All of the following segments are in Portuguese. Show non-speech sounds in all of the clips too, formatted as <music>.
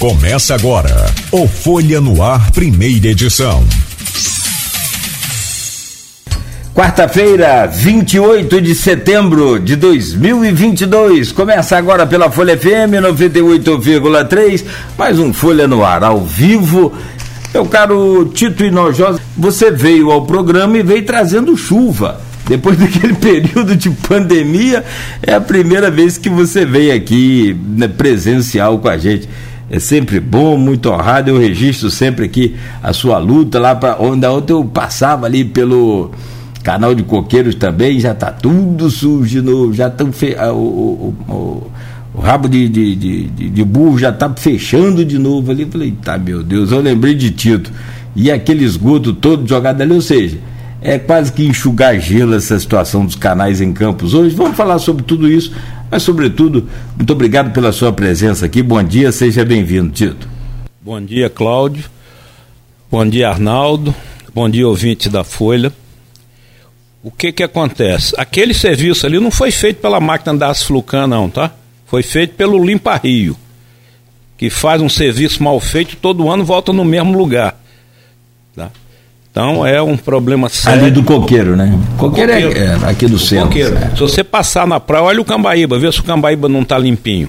Começa agora o Folha no Ar, primeira edição. Quarta-feira, 28 de setembro de 2022. Começa agora pela Folha FM 98,3. Mais um Folha no Ar ao vivo. Meu caro Tito Inojosa, você veio ao programa e veio trazendo chuva. Depois <laughs> daquele período de pandemia, é a primeira vez que você veio aqui né, presencial com a gente é sempre bom, muito honrado. Eu registro sempre aqui a sua luta lá para onde ontem eu passava ali pelo canal de coqueiros também, já está tudo sujo de novo, já estão fe... o, o, o, o, rabo de, de, de, de burro já está fechando de novo ali. Falei, tá meu Deus, eu lembrei de Tito. E aquele esgoto todo jogado ali, ou seja, é quase que enxugar gelo essa situação dos canais em campos hoje. Vamos falar sobre tudo isso mas, sobretudo, muito obrigado pela sua presença aqui. Bom dia, seja bem-vindo, Tito. Bom dia, Cláudio. Bom dia, Arnaldo. Bom dia, ouvinte da Folha. O que que acontece? Aquele serviço ali não foi feito pela máquina da Asflucan, não, tá? Foi feito pelo Limpa Rio, que faz um serviço mal feito todo ano volta no mesmo lugar. Tá? Então é um problema sério. Ali do coqueiro, né? Coqueiro, coqueiro. É, é, aqui do centro. Coqueiro. É. Se você passar na praia, olha o Cambaíba, vê se o Cambaíba não está limpinho.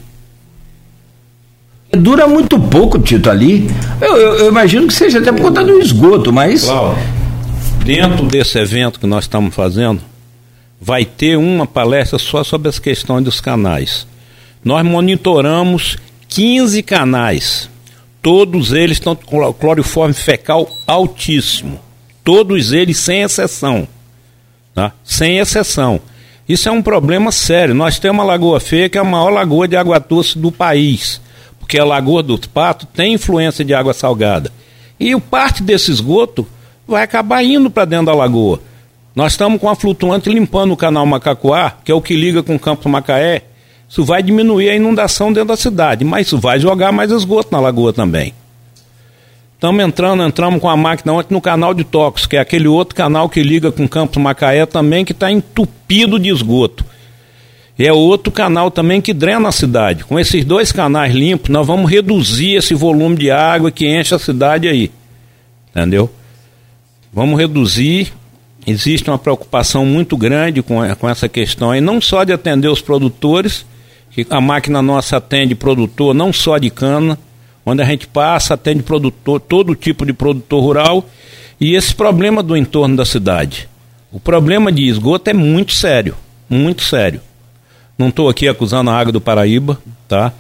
Dura muito pouco, Tito, ali. Eu, eu, eu, imagino que seja até por conta do esgoto, mas. Claro. Dentro desse evento que nós estamos fazendo, vai ter uma palestra só sobre as questões dos canais. Nós monitoramos 15 canais. Todos eles estão com cloriforme fecal altíssimo. Todos eles, sem exceção. Tá? Sem exceção. Isso é um problema sério. Nós temos a Lagoa Feia, que é a maior lagoa de água doce do país. Porque a Lagoa do Pato tem influência de água salgada. E parte desse esgoto vai acabar indo para dentro da lagoa. Nós estamos com a flutuante limpando o canal Macacoá, que é o que liga com o Campo Macaé. Isso vai diminuir a inundação dentro da cidade, mas isso vai jogar mais esgoto na lagoa também. Estamos entrando, entramos com a máquina ontem no canal de Tocos, que é aquele outro canal que liga com Campos Macaé também, que está entupido de esgoto. É outro canal também que drena a cidade. Com esses dois canais limpos, nós vamos reduzir esse volume de água que enche a cidade aí. Entendeu? Vamos reduzir. Existe uma preocupação muito grande com, com essa questão, e não só de atender os produtores, que a máquina nossa atende produtor não só de cana, onde a gente passa, atende produtor, todo tipo de produtor rural e esse problema do entorno da cidade. O problema de esgoto é muito sério, muito sério. Não estou aqui acusando a água do Paraíba, tá?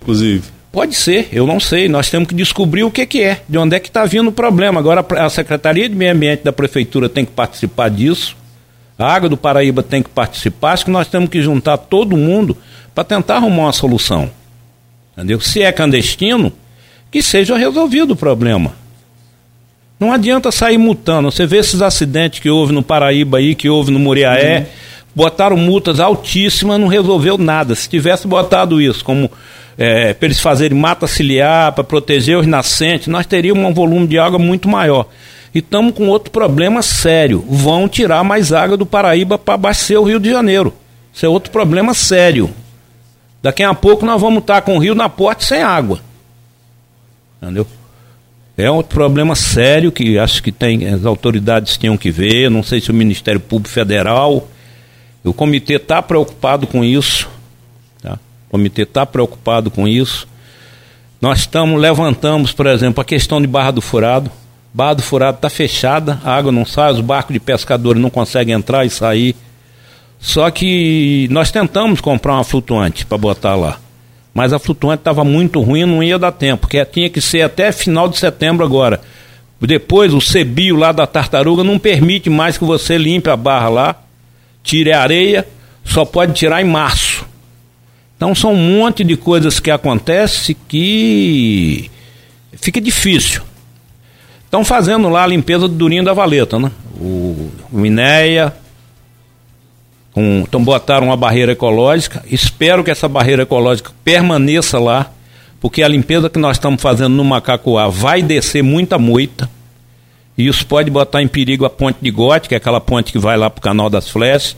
Inclusive. Pode ser, eu não sei. Nós temos que descobrir o que, que é, de onde é que está vindo o problema. Agora a Secretaria de Meio Ambiente da Prefeitura tem que participar disso. A água do Paraíba tem que participar. Acho que nós temos que juntar todo mundo para tentar arrumar uma solução. Entendeu? Se é clandestino, que seja resolvido o problema. Não adianta sair mutando. Você vê esses acidentes que houve no Paraíba aí, que houve no Muriaé, uhum. botaram multas altíssimas, não resolveu nada. Se tivesse botado isso como é, para eles fazerem mata ciliar, para proteger os nascentes, nós teríamos um volume de água muito maior. E estamos com outro problema sério. Vão tirar mais água do Paraíba para abastecer o Rio de Janeiro. Isso é outro problema sério. Daqui a pouco nós vamos estar com o rio na porta sem água. Entendeu? É um problema sério que acho que tem, as autoridades tinham que ver. Não sei se o Ministério Público Federal. O comitê está preocupado com isso. Tá? O comitê está preocupado com isso. Nós estamos, levantamos, por exemplo, a questão de Barra do Furado. Barra do Furado está fechada, a água não sai, os barcos de pescadores não conseguem entrar e sair. Só que nós tentamos comprar uma flutuante para botar lá. Mas a flutuante estava muito ruim, não ia dar tempo, porque tinha que ser até final de setembro agora. Depois o sebio lá da tartaruga não permite mais que você limpe a barra lá, tire a areia, só pode tirar em março. Então são um monte de coisas que acontecem que fica difícil. Estão fazendo lá a limpeza do Durinho da Valeta, né? O, o com, então botaram uma barreira ecológica. Espero que essa barreira ecológica permaneça lá, porque a limpeza que nós estamos fazendo no Macacoá vai descer muita moita. E isso pode botar em perigo a ponte de Gote, que é aquela ponte que vai lá para o canal das Flechas,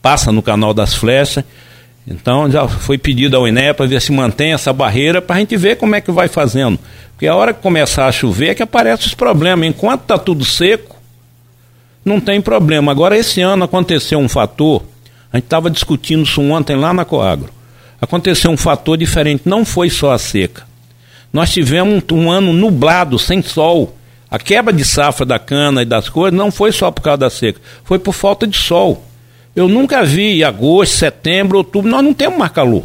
passa no canal das Flechas. Então já foi pedido ao INE para ver se mantém essa barreira para a gente ver como é que vai fazendo. Porque a hora que começar a chover é que aparecem os problemas. Enquanto está tudo seco, não tem problema. Agora, esse ano aconteceu um fator, a gente estava discutindo isso ontem lá na Coagro. Aconteceu um fator diferente, não foi só a seca. Nós tivemos um, ano nublado, sem sol. A quebra de safra da cana e das coisas não foi só por causa da seca, foi por falta de sol. Eu nunca vi agosto, setembro, outubro, nós não temos mais calor.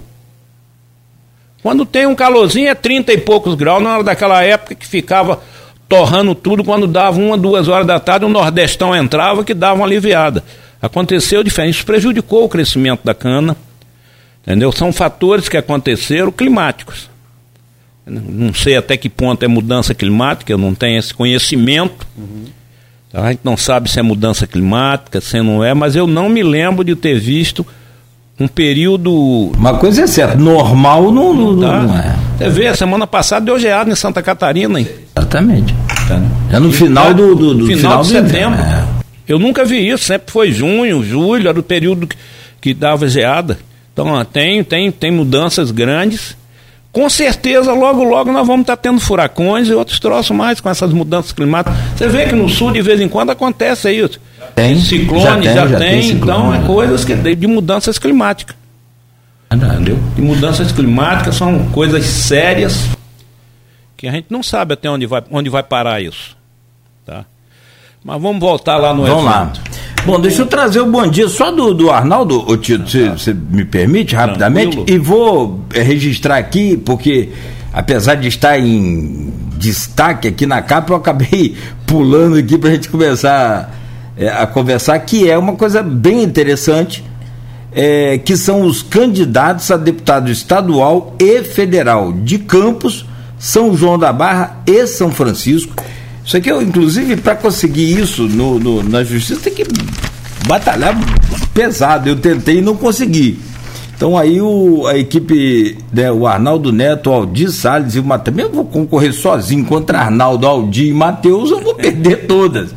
Quando tem um calorzinho é 30 e poucos graus, na hora daquela época que ficava torrando tudo, quando dava uma, duas horas da tarde, o Nordestão entrava que dava uma aliviada. Aconteceu diferente, isso prejudicou o crescimento da cana. Entendeu? São fatores que aconteceram climáticos. Não sei até que ponto é mudança climática, eu não tenho esse conhecimento. Uhum. A gente não sabe se é mudança climática, se não é, mas eu não me lembro de ter visto um período. Uma coisa é certa, normal não, não, não, não é. Você vê, semana passada deu geada em Santa Catarina. Hein? Exatamente. É no final do, do, do final, final de setembro. É. Eu nunca vi isso, sempre foi junho, julho, era o período que, que dava geada. Então tem, tem, tem mudanças grandes com certeza, logo, logo nós vamos estar tendo furacões e outros troços mais com essas mudanças climáticas. Você vê que no sul, de vez em quando, acontece isso. Tem. Ciclone já tem, já já tem, então é coisas que, de mudanças climáticas. Entendeu? De mudanças climáticas são coisas sérias que a gente não sabe até onde vai, onde vai parar isso. Tá? Mas vamos voltar lá no Vamos evento. lá. Bom, deixa eu trazer o bom dia só do, do Arnaldo, ô Tito, você me permite rapidamente? Tranquilo. E vou é, registrar aqui, porque apesar de estar em destaque aqui na capa, eu acabei <laughs> pulando aqui para a gente começar é, a conversar, que é uma coisa bem interessante, é, que são os candidatos a deputado estadual e federal de Campos, São João da Barra e São Francisco. Isso aqui, inclusive, para conseguir isso no, no, na justiça, tem que batalhar pesado. Eu tentei e não consegui. Então aí o, a equipe, né, o Arnaldo Neto, o Aldir Salles e o Matheus, eu vou concorrer sozinho contra Arnaldo, Aldir e Matheus, eu vou <laughs> perder todas.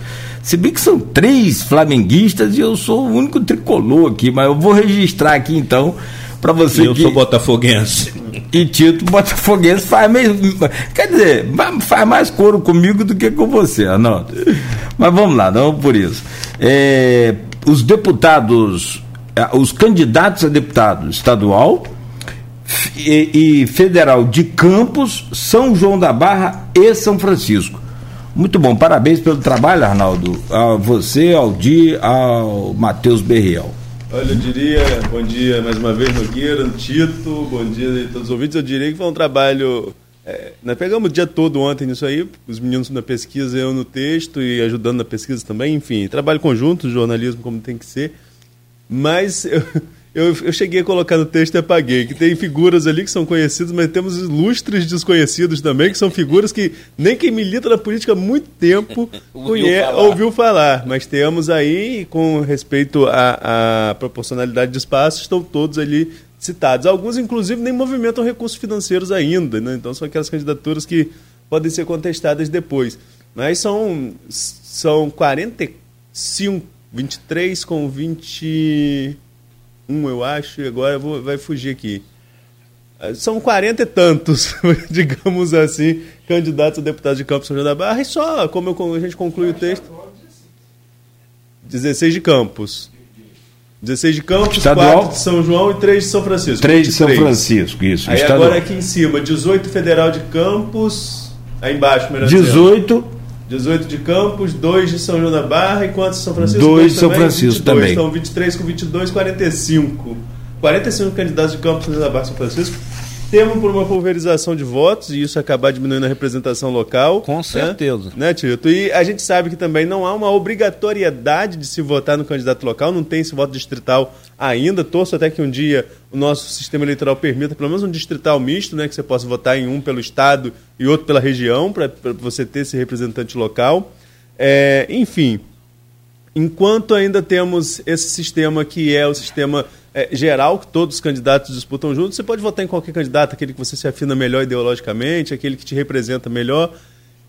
Se bem que são três flamenguistas e eu sou o único tricolor aqui, mas eu vou registrar aqui então para você. Eu que... sou botafoguense. E Tito Botafoguense faz mesmo. Quer dizer, faz mais coro comigo do que com você, Arnaldo. Mas vamos lá, não por isso. É, os deputados, os candidatos a deputado estadual e, e federal de Campos, São João da Barra e São Francisco. Muito bom, parabéns pelo trabalho, Arnaldo. A você, ao Di, ao Matheus Berriel. Olha, eu diria, bom dia mais uma vez, Nogueira, Tito, bom dia a todos os ouvintes. Eu diria que foi um trabalho. É, nós pegamos o dia todo ontem nisso aí, os meninos na pesquisa, eu no texto e ajudando na pesquisa também, enfim, trabalho conjunto, jornalismo como tem que ser. Mas <laughs> eu, eu, eu, cheguei a colocar no texto e apaguei, que tem figuras ali que são conhecidas, mas temos ilustres desconhecidos também, que são figuras que nem quem milita na política há muito tempo <laughs> ouviu, falar. ouviu falar. Mas temos aí, com respeito à, à proporcionalidade de espaço, estão todos ali citados. Alguns, inclusive, nem movimentam recursos financeiros ainda, né? então são aquelas candidaturas que podem ser contestadas depois. Mas são, são 45, 23 com 20 um, eu acho, e agora vou, vai fugir aqui. Ah, são quarenta e tantos, <laughs> digamos assim, candidatos a deputados de Campos São João da Barra, e só, como eu, a gente conclui o texto. 16 de Campos. 16 de Campos, Estadual. 4 de São João e 3 de São Francisco. 3 de São Francisco, isso. Aí Estadual. agora aqui em cima, 18 Federal de Campos, aí embaixo, melhor 18 dizendo. 18 de Campos, 2 de São João da Barra e quantos de São Francisco? 2 de São Francisco 22, também. Então 23 com 22, 45. 45 candidatos de Campos, São João da Barra e São Francisco. Temos por uma pulverização de votos e isso acabar diminuindo a representação local. Com né? certeza. Né, Tito? E a gente sabe que também não há uma obrigatoriedade de se votar no candidato local, não tem esse voto distrital ainda. Torço até que um dia o nosso sistema eleitoral permita pelo menos um distrital misto, né, que você possa votar em um pelo estado e outro pela região, para você ter esse representante local. É, enfim, enquanto ainda temos esse sistema que é o sistema é, geral, que todos os candidatos disputam juntos, você pode votar em qualquer candidato, aquele que você se afina melhor ideologicamente, aquele que te representa melhor,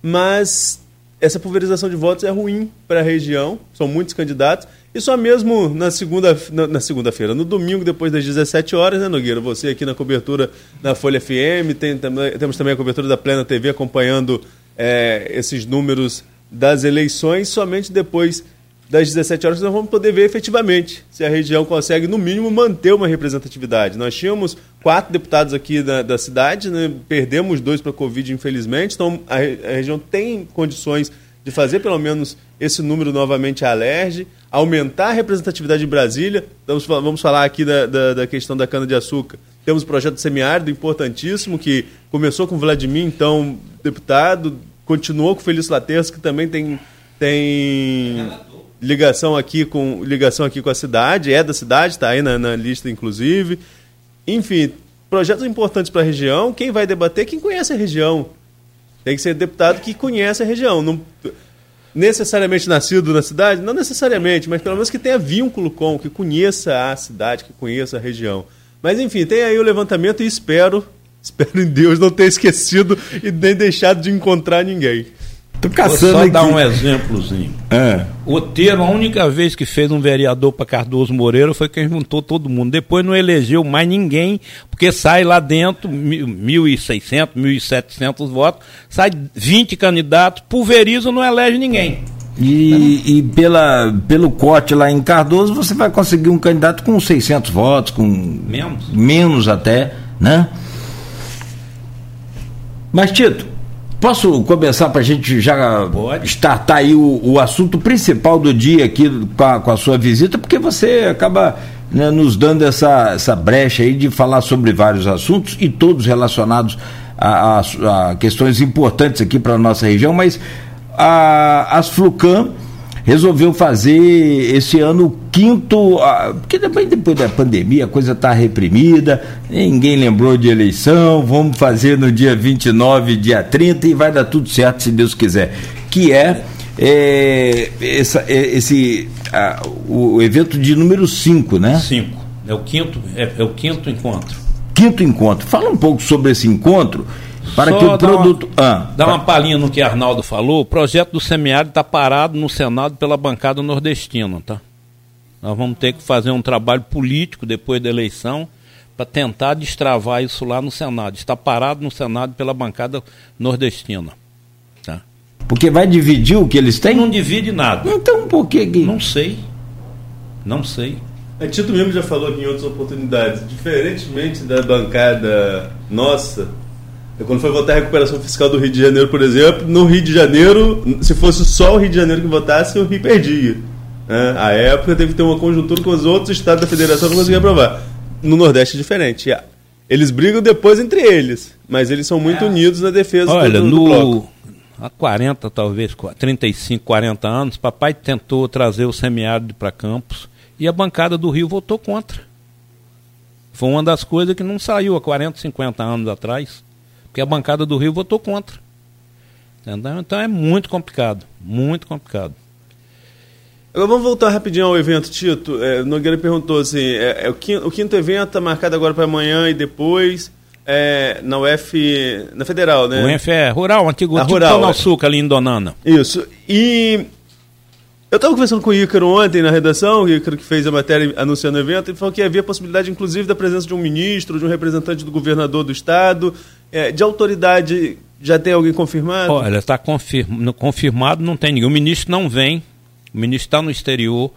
mas essa pulverização de votos é ruim para a região, são muitos candidatos, E só mesmo na segunda na, na segunda-feira, no domingo, depois das 17 horas, né, Nogueira? Você aqui na cobertura da Folha FM, tem, temos também a cobertura da Plena TV acompanhando é, esses números das eleições. Somente depois das 17 horas nós vamos poder ver efetivamente se a região consegue, no mínimo, manter uma representatividade. Nós tínhamos quatro deputados aqui da, da cidade, né? perdemos dois para a Covid, infelizmente, então a, a, região tem condições de fazer pelo menos esse número novamente alerge, aumentar a representatividade de Brasília. Vamos, vamos falar aqui da, da, da questão da cana-de-açúcar. Temos o projeto semiárido importantíssimo, que começou com Vladimir, então deputado, continuou com Felício Laterço, que também tem. tem ligação aqui com ligação aqui com a cidade, é da cidade, está aí na, na, lista inclusive. Enfim, projetos importantes para a região. Quem vai debater? Quem conhece a região. Tem que ser deputado que conhece a região. Não necessariamente nascido na cidade, não necessariamente, mas pelo menos que tenha vínculo com, que conheça a cidade, que conheça a região. Mas enfim, tem aí o levantamento e espero, <laughs> espero em Deus não ter esquecido e nem deixado de encontrar ninguém. Tô caçando Vou só aqui. dar um exemplozinho. É. Oteiro, a única vez que fez um vereador para Cardoso Moreira foi quem juntou todo mundo. Depois não elegeu mais ninguém, porque sai lá dentro 1.600, 1.700 votos, sai 20 candidatos, pulveriza não elege ninguém. E, e, pela, pelo corte lá em Cardoso, você vai conseguir um candidato com 600 votos, com menos, menos até, né? Mas, Tito, Posso começar para a gente já Pode. startar aí o, o, assunto principal do dia aqui com a, com a sua visita, porque você acaba né, nos dando essa, essa brecha aí de falar sobre vários assuntos e todos relacionados a, a, a questões importantes aqui para a nossa região, mas a, as Flucam resolveu fazer esse ano o quinto, porque depois, depois da pandemia a coisa está reprimida, ninguém lembrou de eleição, vamos fazer no dia 29, dia 30 e vai dar tudo certo se Deus quiser. Que é, é, essa, é esse a, o evento de número 5, né? 5. É o quinto, é, é o quinto encontro. Quinto encontro. Fala um pouco sobre esse encontro para Só que o produto. Uma, ah, dá uma palhinha no que Arnaldo falou. O projeto do semiárido está parado no Senado pela bancada nordestina, tá? Nós vamos ter que fazer um trabalho político depois da eleição para tentar destravar isso lá no Senado. Está parado no Senado pela bancada nordestina. Tá? Porque vai dividir o que eles têm? Não divide nada. Então por que. Não sei. Não sei. A Tito mesmo já falou aqui em outras oportunidades. Diferentemente da bancada nossa, quando foi votar a recuperação fiscal do Rio de Janeiro, por exemplo, no Rio de Janeiro, se fosse só o Rio de Janeiro que votasse, o Rio perdia. Né? A época teve que ter uma conjuntura com os outros estados da federação para conseguir aprovar. No Nordeste é diferente. Eles brigam depois entre eles, mas eles são muito é. unidos na defesa Olha, do, do no, bloco. Há 40, talvez, 35, 40 anos, papai tentou trazer o semiárido para Campos e a bancada do Rio votou contra. Foi uma das coisas que não saiu há 40, 50 anos atrás porque a bancada do Rio votou contra. Entendeu? Então é muito complicado, muito complicado. Agora vamos voltar rapidinho ao evento, Tito. É, Nogueira perguntou assim: é, é o, quinto, o, quinto, evento está marcado agora para amanhã e depois é, na UF, na Federal, né? UF é rural, antigo a tipo rural, Açúcar ali em Donana. Isso. E eu estava conversando com o Ícaro ontem na redação, o Ícaro que fez a matéria anunciando o evento, ele falou que havia possibilidade, inclusive, da presença de um ministro, de um representante do governador do estado. É, de autoridade, já tem alguém confirmado? Olha, está confirmado, confirmado, não tem ninguém. O ministro não vem, o ministro está no exterior.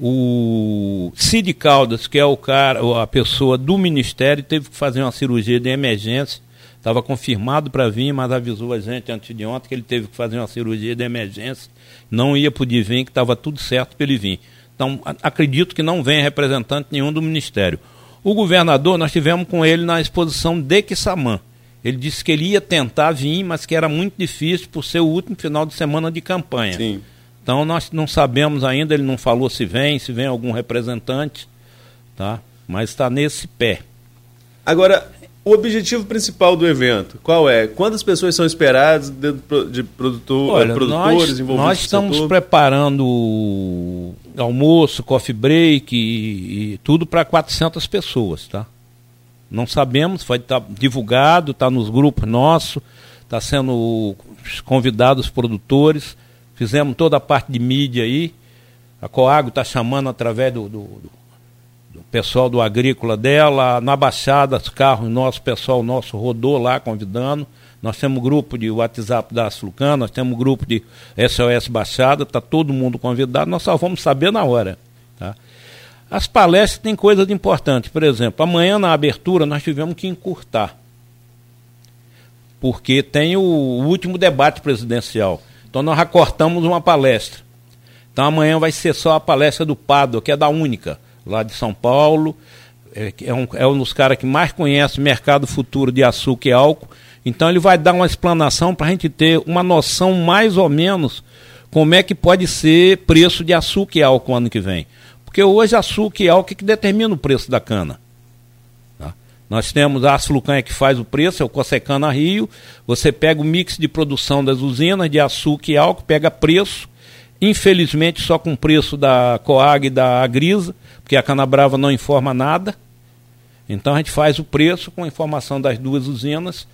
O Cid Caldas, que é o cara, a pessoa do ministério, teve que fazer uma cirurgia de emergência. Estava confirmado para vir, mas avisou a gente antes de ontem que ele teve que fazer uma cirurgia de emergência não ia poder vir, que estava tudo certo para ele vir. Então, acredito que não vem representante nenhum do Ministério. O governador, nós tivemos com ele na exposição de Quissamã. Ele disse que ele ia tentar vir, mas que era muito difícil por ser o último final de semana de campanha. Sim. Então nós não sabemos ainda, ele não falou se vem, se vem algum representante, tá? Mas está nesse pé. Agora, o objetivo principal do evento, qual é? Quantas pessoas são esperadas de, produtor, Olha, produtores nós, envolvidos Nós estamos preparando almoço, coffee break e, e tudo para 400 pessoas, tá? Não sabemos, vai tá divulgado, está nos grupos nossos, está sendo convidados os produtores, fizemos toda a parte de mídia aí, A Coago está chamando através do, do, do, pessoal do agrícola dela, na Baixada, os carros, nosso pessoal nosso rodou lá convidando. Nós temos grupo de WhatsApp da Asflucan, nós temos grupo de SOS Baixada, está todo mundo convidado, nós só vamos saber na hora. Tá? As palestras têm coisas importantes. Por exemplo, amanhã na abertura nós tivemos que encurtar. Porque tem o, último debate presidencial. Então nós recortamos uma palestra. Então amanhã vai ser só a palestra do Pado, que é da Única, lá de São Paulo. É, é um, é um dos caras que mais conhece o mercado futuro de açúcar e álcool. Então ele vai dar uma explanação para a gente ter uma noção mais ou menos como é que pode ser preço de açúcar e álcool ano que vem. Porque hoje açúcar e álcool é que determina o preço da cana. Tá? Nós temos a Açulucan que faz o preço, é o Cossecana Rio. Você pega o mix de produção das usinas de açúcar e álcool, pega preço. Infelizmente só com o preço da Coag e da Agrisa, porque a Cana Brava não informa nada. Então a gente faz o preço com a informação das duas usinas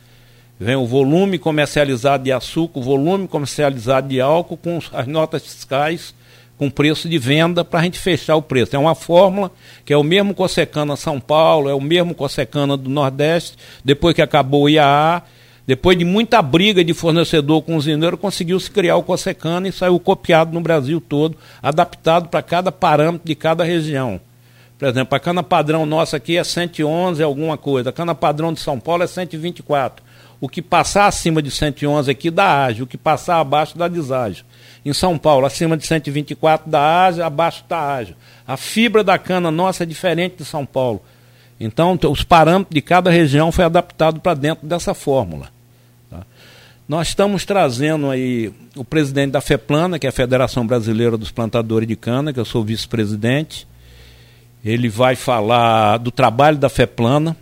Vem o volume comercializado de açúcar, o volume comercializado de álcool, com as notas fiscais, com preço de venda, para a gente fechar o preço. É uma fórmula que é o mesmo Cossecana São Paulo, é o mesmo Cossecana do Nordeste, depois que acabou o IAA, depois de muita briga de fornecedor com o usineiro, conseguiu-se criar o Cossecana e saiu copiado no Brasil todo, adaptado para cada parâmetro de cada região. Por exemplo, a cana padrão nossa aqui é 111 alguma coisa, a cana padrão de São Paulo é 124. O que passar acima de 111 aqui dá ágio, o que passar abaixo dá deságio. Em São Paulo, acima de 124 dá ágio, abaixo dá ágio. A fibra da cana nossa é diferente de São Paulo. Então, os parâmetros de cada região foi adaptado para dentro dessa fórmula. Tá? Nós estamos trazendo aí o presidente da FEPLANA, que é a Federação Brasileira dos Plantadores de Cana, que eu sou vice-presidente. Ele vai falar do trabalho da FEPLANA,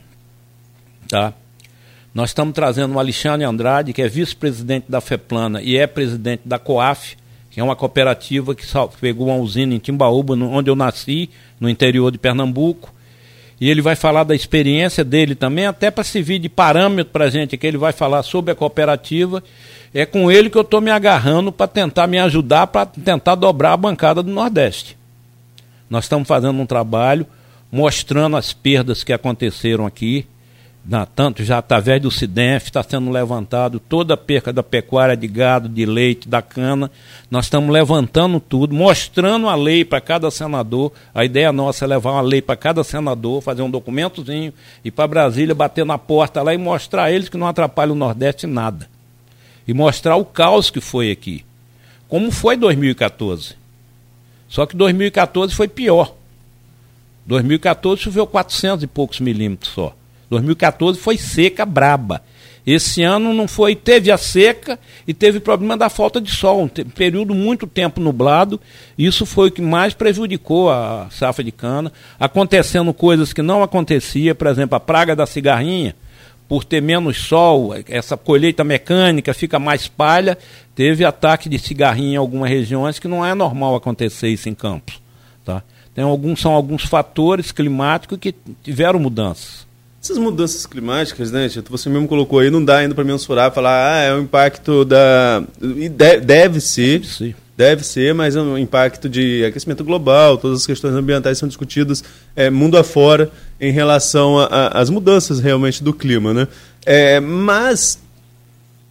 tá? Nós estamos trazendo o Alexandre Andrade, que é vice-presidente da FEPLANA e é presidente da COAF, que é uma cooperativa que pegou uma usina em Timbaúba, onde eu nasci, no interior de Pernambuco. E ele vai falar da experiência dele também, até para servir de parâmetro para a gente, que ele vai falar sobre a cooperativa. É com ele que eu estou me agarrando para tentar me ajudar, para tentar dobrar a bancada do Nordeste. Nós estamos fazendo um trabalho mostrando as perdas que aconteceram aqui, na, tanto já através do SIDENF está sendo levantado toda a perca da pecuária de gado, de leite, da cana. Nós estamos levantando tudo, mostrando a lei para cada senador. A ideia nossa é levar uma lei para cada senador, fazer um documentozinho e para Brasília bater na porta lá e mostrar a eles que não atrapalha o Nordeste nada. E mostrar o caos que foi aqui. Como foi 2014. Só que 2014 foi pior. 2014 choveu 400 e poucos milímetros só. 2014 foi seca braba. Esse ano não foi, teve a seca e teve problema da falta de sol, um período muito tempo nublado. Isso foi o que mais prejudicou a safra de cana, acontecendo coisas que não acontecia, por exemplo, a praga da cigarrinha, por ter menos sol, essa colheita mecânica fica mais palha, teve ataque de cigarrinha em algumas regiões que não é normal acontecer isso em campos, tá? Tem alguns são alguns fatores climáticos que tiveram mudanças. Essas mudanças climáticas, né, Tito, você mesmo colocou aí, não dá ainda para mensurar, falar, ah, é o impacto da. E deve ser. Sim. Deve ser, mas é um impacto de aquecimento global, todas as questões ambientais são discutidas é, mundo afora em relação às mudanças realmente do clima. Né? É, mas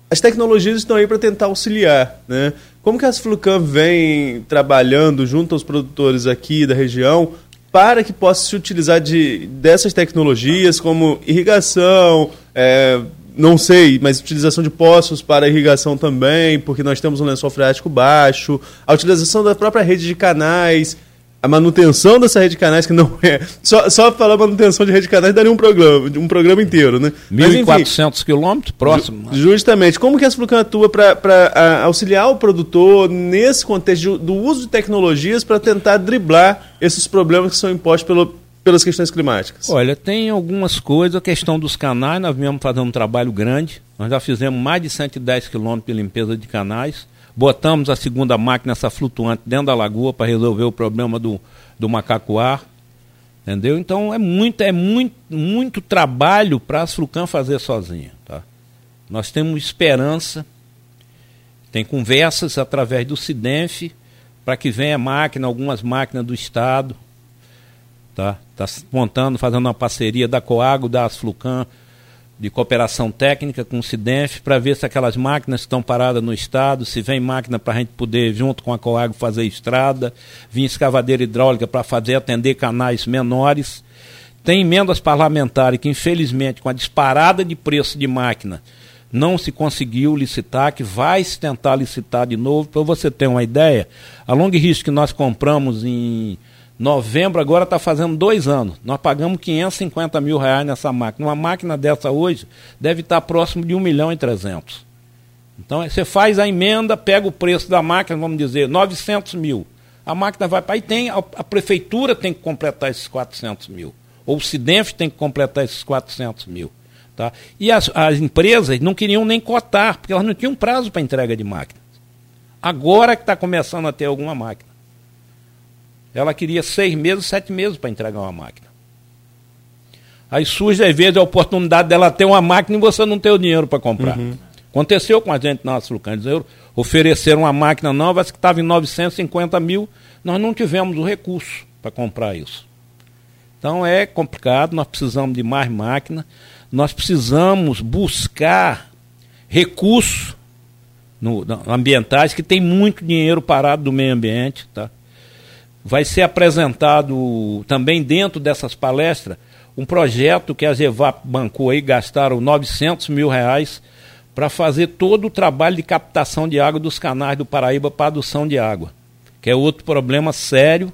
as tecnologias estão aí para tentar auxiliar. Né? Como que a Flucan vem trabalhando junto aos produtores aqui da região para que possa se utilizar de, dessas tecnologias como irrigação, é, não sei, mas utilização de poços para irrigação também, porque nós temos um lençol freático baixo, a utilização da própria rede de canais, a manutenção dessa rede de canais, que não <laughs> é. Só, só falar manutenção de rede de canais daria um programa, um programa inteiro, né? 1.400 quilômetros próximo. Ju, justamente. Como que a Flucan atua para auxiliar o produtor nesse contexto do uso de tecnologias para tentar driblar esses problemas que são impostos pelo, pelas questões climáticas? Olha, tem algumas coisas. A questão dos canais, nós viemos fazendo um trabalho grande. Nós já fizemos mais de 110 quilômetros de limpeza de canais Botamos a segunda máquina, essa flutuante, dentro da lagoa para resolver o problema do, do macacoar. Entendeu? Então é muito, é muito, muito trabalho para a Flucan fazer sozinha. Tá? Nós temos esperança, tem conversas através do SIDENF para que venha máquina, algumas máquinas do Estado. Tá? Está montando, fazendo uma parceria da Coago, da Asflucan, de cooperação técnica com o Cidenf, para ver se aquelas máquinas estão paradas no Estado, se vem máquina para a gente poder, junto com a Coago, fazer estrada, vir escavadeira hidráulica para fazer atender canais menores. Tem emendas parlamentares que, infelizmente, com a disparada de preço de máquina, não se conseguiu licitar, que vai se tentar licitar de novo. Para você ter uma ideia, a Long que nós compramos em novembro, agora está fazendo dois anos. Nós pagamos 550 mil reais nessa máquina. Uma máquina dessa hoje deve estar próximo de 1 milhão e 300. Então você faz a emenda, pega o preço da máquina, vamos dizer, 900 mil. A máquina vai para aí, tem, a, a, prefeitura tem que completar esses 400 mil. Ou o Cidenf tem que completar esses 400 mil. Tá? E as, as empresas não queriam nem cotar, porque elas não tinham prazo para entrega de máquinas. Agora que está começando a ter alguma máquina. Ela queria seis meses, sete meses para entregar uma máquina. Aí surge, às vezes, a oportunidade dela ter uma máquina e você não ter o dinheiro para comprar. Uhum. Aconteceu com a gente na Açucana. Eles ofereceram uma máquina nova que estava em 950 mil, nós não tivemos o recurso para comprar isso. Então é complicado, nós precisamos de mais máquina, nós precisamos buscar recursos no, ambientais que tem muito dinheiro parado do meio ambiente. Tá? Vai ser apresentado também dentro dessas palestras um projeto que a Gevap bancou aí, gastaram 900 mil reais para fazer todo o trabalho de captação de água dos canais do Paraíba para adução de água, que é outro problema sério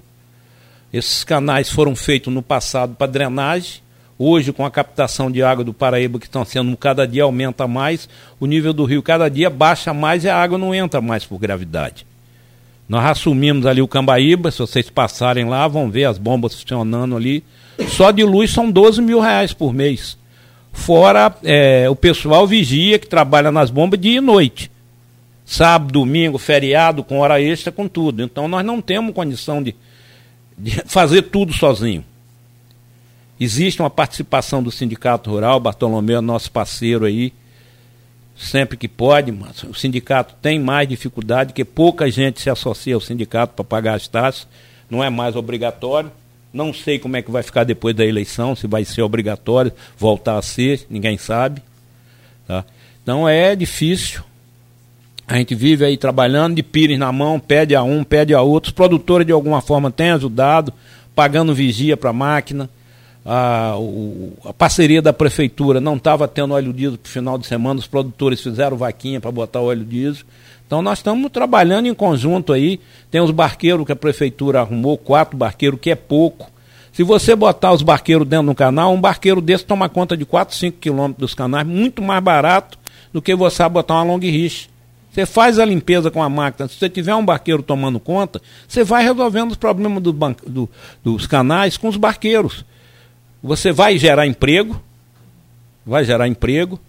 esses canais foram feitos no passado para drenagem. Hoje, com a captação de água do Paraíba, que estão sendo cada dia aumenta mais, o nível do rio cada dia baixa mais e a água não entra mais por gravidade. Nós assumimos ali o Cambaíba, se vocês passarem lá, vão ver as bombas funcionando ali. Só de luz são 12 mil reais por mês. Fora é, o pessoal vigia que trabalha nas bombas dia e noite. Sábado, domingo, feriado, com hora extra, com tudo. Então nós não temos condição de, de <laughs> fazer tudo sozinho. Existe uma participação do Sindicato Rural, Bartolomeu é nosso parceiro aí, sempre que pode, mas o sindicato tem mais dificuldade, que pouca gente se associa ao sindicato para pagar as taxas, não é mais obrigatório. Não sei como é que vai ficar depois da eleição, se vai ser obrigatório voltar a ser, ninguém sabe. Tá? Então é difícil, a gente vive aí trabalhando de pires na mão, pede a um, pede a outro. Os produtores de alguma forma têm ajudado, pagando vigia para a máquina. A, a parceria da prefeitura não estava tendo óleo diesel para o final de semana, os produtores fizeram vaquinha para botar óleo diesel. Então nós estamos trabalhando em conjunto aí. Tem os barqueiros que a prefeitura arrumou, quatro barqueiros, que é pouco. Se você botar os barqueiros dentro do canal, um barqueiro desse toma conta de 4, 5 quilômetros dos canais, muito mais barato do que você botar uma long riche. Você faz a limpeza com a máquina. Se você tiver um barqueiro tomando conta, você vai resolvendo os problemas do do, dos canais com os barqueiros. Você vai gerar emprego, vai gerar emprego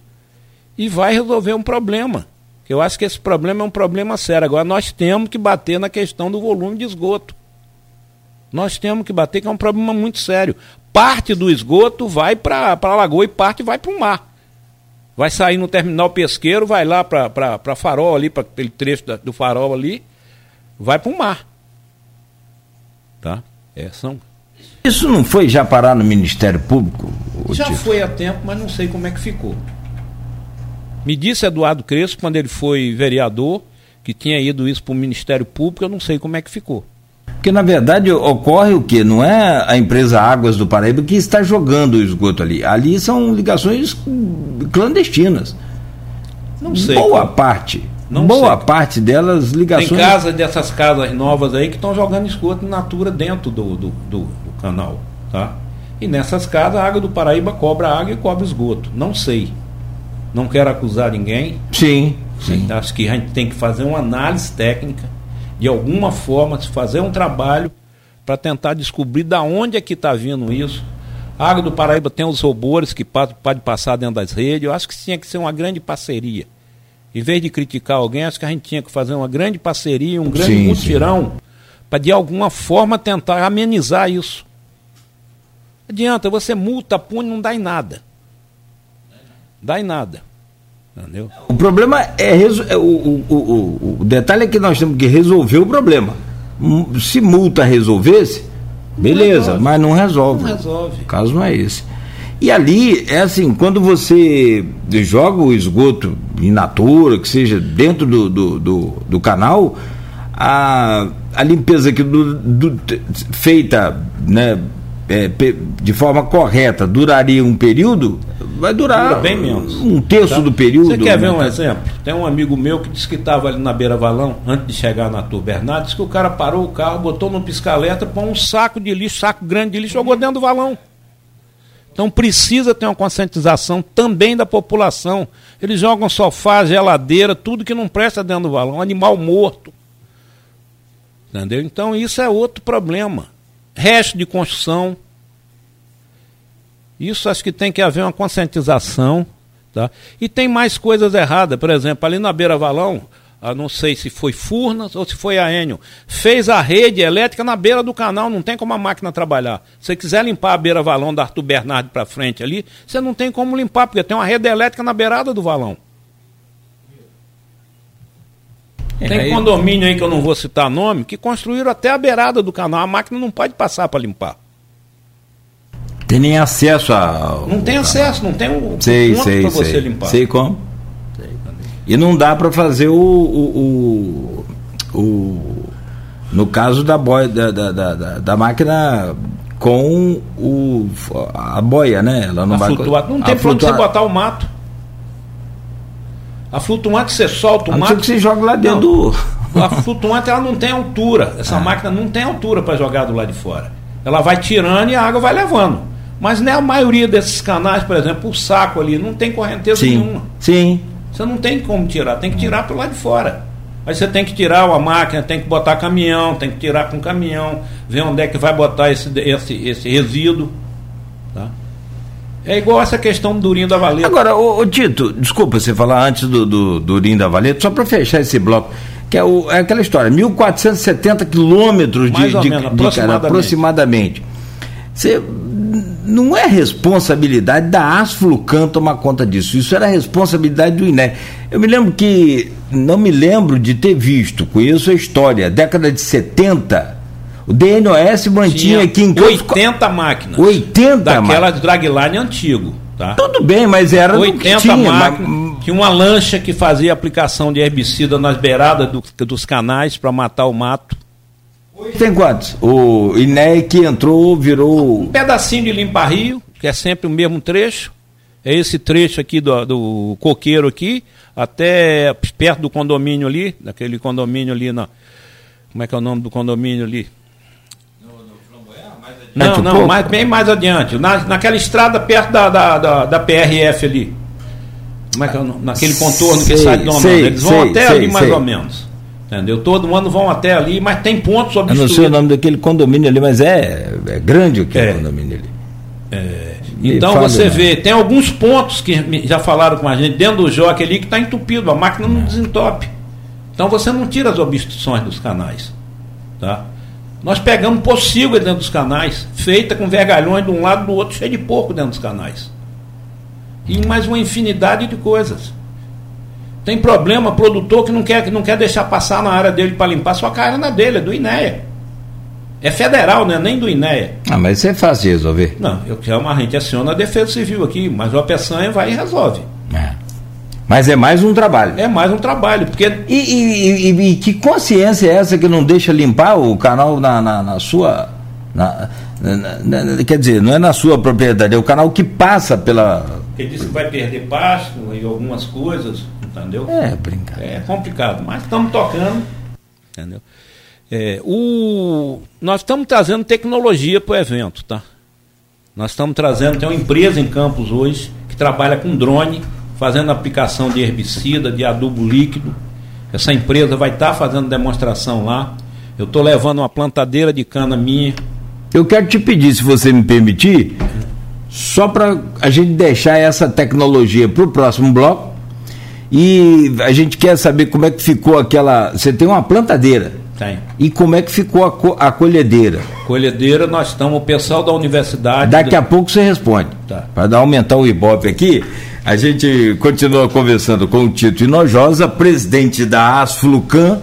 e vai resolver um problema. Eu acho que esse problema é um problema sério. Agora nós temos que bater na questão do volume de esgoto. Nós temos que bater, que é um problema muito sério. Parte do esgoto vai para a lagoa e parte vai para o mar vai sair no terminal pesqueiro, vai lá para farol ali, para aquele trecho da, do farol ali, vai para o mar. Tá? É, são... Isso não foi já parar no Ministério Público? Já tipo? foi há tempo, mas não sei como é que ficou. Me disse Eduardo Crespo, quando ele foi vereador, que tinha ido isso para o Ministério Público, eu não sei como é que ficou. Porque, na verdade, ocorre o que? Não é a empresa Águas do Paraíba que está jogando o esgoto ali. Ali são ligações clandestinas. Não sei. Boa como. parte. Não boa sei. parte delas ligações. Tem casa dessas casas novas aí que estão jogando esgoto natura dentro do, do, do, do canal. Tá? E nessas casas a água do Paraíba cobra água e cobra esgoto. Não sei. Não quero acusar ninguém. Sim. sim. Acho que a gente tem que fazer uma análise técnica de alguma forma, se fazer um trabalho para tentar descobrir da onde é que está vindo isso. A Água do Paraíba tem os robôs que pode passar dentro das redes. Eu acho que tinha que ser uma grande parceria. Em vez de criticar alguém, acho que a gente tinha que fazer uma grande parceria, um grande sim, mutirão, para de alguma forma tentar amenizar isso. Adianta, você multa, pune, não dá em nada. Dá em nada. Entendeu? O problema é, é o, o, o, o detalhe é que nós temos que resolver o problema. Se multa resolvesse, beleza, não mas não resolve. Não resolve. O caso não é esse. E ali, é assim, quando você joga o esgoto in natura, que seja dentro do, do, do, do canal, a, a limpeza que do, do, feita né, é, de forma correta duraria um período, vai durar Dura bem menos. um terço tá? do período. Você quer ver um exemplo? Tem um amigo meu que disse que estava ali na beira valão, antes de chegar na Tur Bernardo, disse que o cara parou o carro, botou no pisca-alerta, pôs um saco de lixo, saco grande de lixo, jogou dentro do valão. Então precisa ter uma conscientização também da população. Eles jogam sofá, geladeira, tudo que não presta dentro do valão, animal morto. Entendeu? Então isso é outro problema. Resto de construção. Isso acho que tem que haver uma conscientização. Tá? E tem mais coisas erradas. Por exemplo, ali na beira valão, ah, não sei se foi Furnas ou se foi a Enio, fez a rede elétrica na beira do canal, não tem como a máquina trabalhar. Se você quiser limpar a beira valão da Arthur Bernardo para frente ali, você não tem como limpar, porque tem uma rede elétrica na beirada do valão. É, tem aí... condomínio aí que eu não vou citar nome, que construíram até a beirada do canal, a máquina não pode passar para limpar. Tem nem acesso a. Não tem acesso, não tem um sei, sei, para você limpar. Sei como. E não dá para fazer o, o, o, o, No caso da, boia, da, da, da, da máquina com o, a boia, né? Ela não a vai. Flutuar. Não tem onde você botar o mato. A flutuante você solta o a mato. que você joga lá dentro do. A flutuante ela não tem altura. Essa ah. máquina não tem altura para jogar do lado de fora. Ela vai tirando e a água vai levando. Mas nem a maioria desses canais, por exemplo, o saco ali, não tem correnteza sim, nenhuma. Sim. Você não tem como tirar, tem que tirar para lado de fora. Aí você tem que tirar uma máquina, tem que botar caminhão, tem que tirar com caminhão, ver onde é que vai botar esse, esse, esse resíduo. Tá? É igual essa questão do Durinho da Valeta. Agora, ô, ô, Tito, desculpa você falar antes do, do, do Durinho da Valeta, só para fechar esse bloco, que é, o, é aquela história, 1.470 quilômetros de, de, menos, de, aproximadamente. aproximadamente. Você não é responsabilidade da Asflucan tomar conta disso. Isso era responsabilidade do INE. Eu me lembro que, não me lembro de ter visto, conheço a história, década de 70, o DNOS mantinha aqui em Campos 80 máquinas. 80 Daquela dragline antigo. Tá? Tudo bem, mas era 80 tinha, máquinas. Mas... Tinha uma lancha que fazia aplicação de herbicida nas beiradas do, dos canais para matar o mato. Tem quantos? O INEC entrou, virou. Um pedacinho de limpa rio, que é sempre o mesmo trecho. É esse trecho aqui do, do coqueiro aqui, até perto do condomínio ali, daquele condomínio ali na. Como é que é o nome do condomínio ali? Não, não, mais, bem mais adiante. Na, naquela estrada perto da, da, da, da PRF ali. Como é que é, naquele contorno sei, que sai do nome. Eles vão sei, até sei, ali mais ou menos. Entendeu? Todo ano vão até ali, mas tem pontos obstruídos. Eu não sei o nome daquele condomínio ali, mas é, é grande aquele é. condomínio ali. É. Então você vê, tem alguns pontos que já falaram com a gente dentro do joque ali que está entupido, a máquina não desentope. Então você não tira as obstruções dos canais. Tá? Nós pegamos possível dentro dos canais, feita com vergalhões de um lado e do outro, cheio de porco dentro dos canais. E mais uma infinidade de coisas. Tem problema, produtor que não quer, que não quer deixar passar na área dele para limpar, só cai na dele, é do INEA. É federal, né? Nem do INEA. Ah, mas isso é fácil de resolver. Não, eu quero uma gente aciona a defesa civil aqui, mas o Peçanha vai e resolve. É. Mas é mais um trabalho. É mais um trabalho, porque. E, e, e, e que consciência é essa que não deixa limpar o canal na, na, na sua. Na, quer dizer, não é na sua propriedade, é o canal que passa pela. Ele disse que vai perder pasto e algumas coisas entendeu? É, brincadeira. É complicado, mas estamos tocando, entendeu? É, o, nós estamos trazendo tecnologia para o evento, tá? Nós estamos trazendo, tem uma empresa em Campos hoje que trabalha com drone, fazendo aplicação de herbicida, de adubo líquido. Essa empresa vai estar tá fazendo demonstração lá. Eu estou levando uma plantadeira de cana minha. Eu quero te pedir, se você me permitir, só para a gente deixar essa tecnologia para o próximo bloco, e a gente quer saber como é que ficou aquela. Você tem uma plantadeira. Tem. E como é que ficou a, co a colhedeira? Colhedeira, nós estamos, o pessoal da universidade. Daqui a pouco você responde. Tá. Para aumentar o Ibope aqui, a gente continua conversando com o Tito Inojosa, presidente da Asflucan,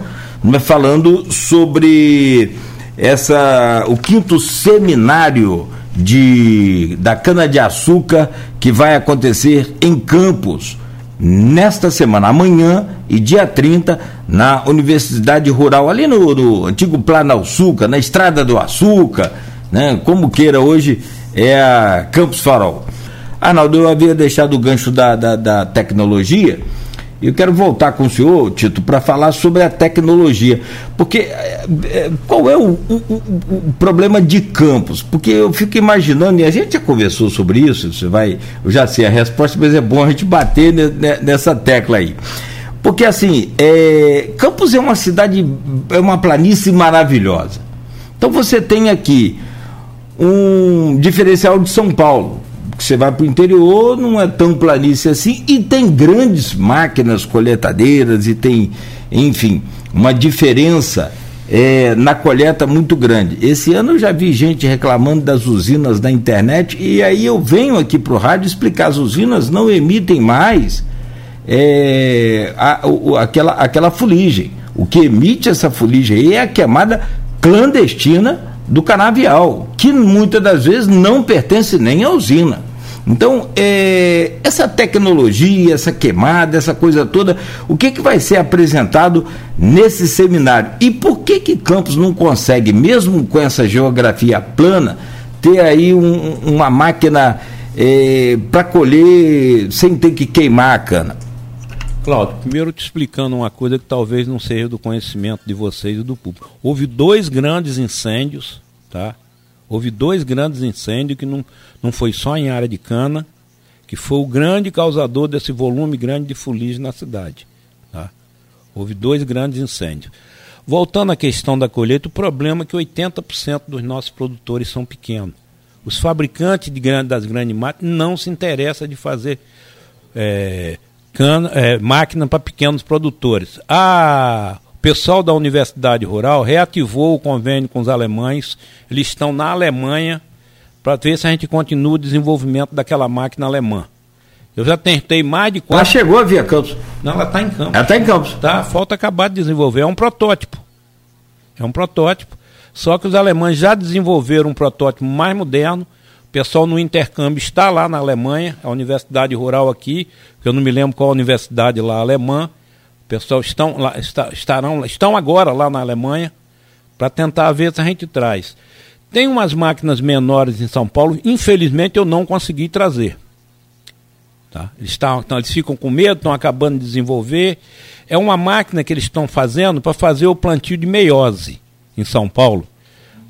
falando sobre essa o quinto seminário de da cana de açúcar que vai acontecer em Campos nesta semana, amanhã e dia 30, na Universidade Rural, ali no, no antigo Planalçuca, na Estrada do Açúcar, né? Como queira hoje, é a Campos Farol. Arnaldo, eu havia deixado o gancho da, da, da tecnologia. Eu quero voltar com o senhor, Tito, para falar sobre a tecnologia. Porque é, é, qual é o, o, o, problema de campos? Porque eu fico imaginando, e a gente já conversou sobre isso, você vai, eu já sei a resposta, mas é bom a gente bater nessa tecla aí. Porque assim, é, Campos é uma cidade, é uma planície maravilhosa. Então você tem aqui um diferencial de São Paulo você vai para o interior, não é tão planície assim, e tem grandes máquinas coletadeiras e tem, enfim, uma diferença é, na coleta muito grande. Esse ano eu já vi gente reclamando das usinas da internet, e aí eu venho aqui para o rádio explicar: as usinas não emitem mais é, a, aquela, aquela fuligem. O que emite essa fuligem aí é a queimada clandestina do canavial, que muitas das vezes não pertence nem à usina. Então, é, essa tecnologia, essa queimada, essa coisa toda, o que, que vai ser apresentado nesse seminário? E por que que Campos não consegue, mesmo com essa geografia plana, ter aí um, uma máquina é, para colher sem ter que queimar a cana? Claudio, primeiro te explicando uma coisa que talvez não seja do conhecimento de vocês e do público. Houve dois grandes incêndios, tá? Houve dois grandes incêndios que não, não foi só em área de cana, que foi o grande causador desse volume grande de fuligem na cidade. Tá? Houve dois grandes incêndios. Voltando à questão da colheita, o problema é que 80% dos nossos produtores são pequenos. Os fabricantes de grande, das grandes máquinas não se interessam de fazer é, cana, é, máquina para pequenos produtores. Ah, pessoal da Universidade Rural reativou o convênio com os alemães, eles estão na Alemanha para ver se a gente continua o desenvolvimento daquela máquina alemã. Eu já tentei mais de quatro. Ela chegou a via Campos. Não, ela está em Campos. Ela está em Campos. Tá, falta acabar de desenvolver. É um protótipo. É um protótipo. Só que os alemães já desenvolveram um protótipo mais moderno. O pessoal no intercâmbio está lá na Alemanha, a Universidade Rural aqui, que eu não me lembro qual a universidade lá alemã. Pessoal estão, lá, está, estarão, estão agora lá na Alemanha para tentar ver se a gente traz. Tem umas máquinas menores em São Paulo, infelizmente eu não consegui trazer. Tá? Eles, tá, então, eles ficam com medo, estão acabando de desenvolver. É uma máquina que eles estão fazendo para fazer o plantio de meiose em São Paulo.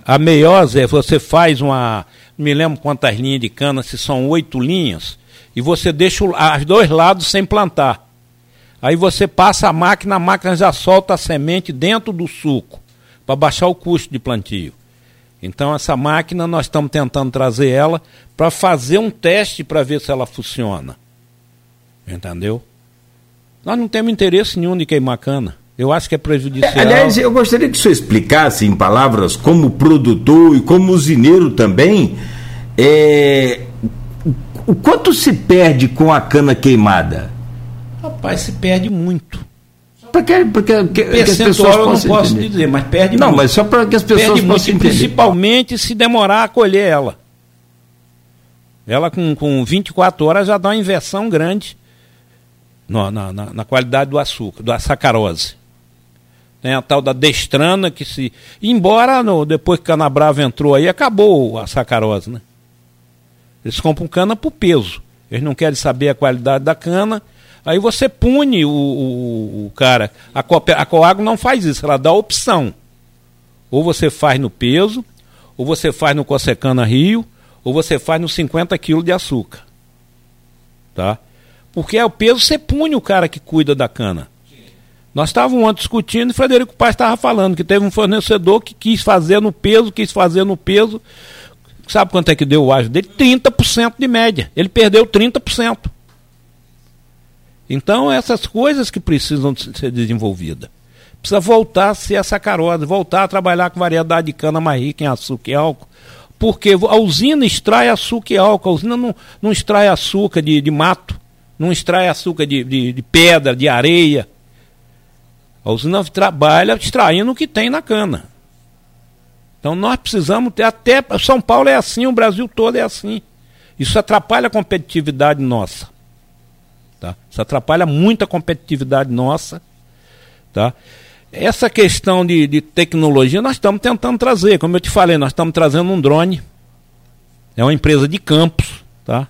A meiose é você faz uma. Não me lembro quantas linhas de cana, se são oito linhas, e você deixa os dois lados sem plantar. Aí você passa a máquina, a máquina já solta a semente dentro do suco, para baixar o custo de plantio. Então essa máquina nós estamos tentando trazer ela para fazer um teste para ver se ela funciona. Entendeu? Nós não temos interesse nenhum de queimar cana. Eu acho que é prejudicial. Aliás, eu gostaria que o senhor explicasse em palavras, como produtor e como usineiro também, é, o quanto se perde com a cana queimada? Rapaz, se perde muito. Porque, porque, porque as pessoas eu não posso entender. dizer, mas perde Não, muito. mas só para que as pessoas perde possam muito. Principalmente se demorar a colher ela. Ela com, com 24 horas já dá uma inversão grande no, na, na, na, qualidade do açúcar, da sacarose. Tem a tal da destrana que se. Embora no, depois que Canabrava entrou aí, acabou a sacarose, né? Eles compram cana por peso. Eles não querem saber a qualidade da cana Aí você pune o, o, o cara. A, a Coago não faz isso, ela dá opção. Ou você faz no peso, ou você faz no Cossecana Rio, ou você faz no 50 quilos de açúcar. Tá? Porque é o peso, você pune o cara que cuida da cana. Nós estávamos ontem discutindo e Frederico Paz estava falando que teve um fornecedor que quis fazer no peso, quis fazer no peso. Sabe quanto é que deu o ágio dele? 30% de média. Ele perdeu 30%. Então, essas coisas que precisam ser desenvolvidas. Precisa voltar a ser essa carota, voltar a trabalhar com variedade de cana mais rica em açúcar e álcool. Porque a usina extrai açúcar e álcool, a usina não, não extrai açúcar de, de mato, não extrai açúcar de, de, de pedra, de areia. A usina trabalha extraindo o que tem na cana. Então nós precisamos ter até São Paulo é assim, o Brasil todo é assim. Isso atrapalha a competitividade nossa. Tá? Isso atrapalha muito a competitividade nossa. Tá? Essa questão de, de tecnologia nós estamos tentando trazer. Como eu te falei, nós estamos trazendo um drone. É uma empresa de campos. Tá?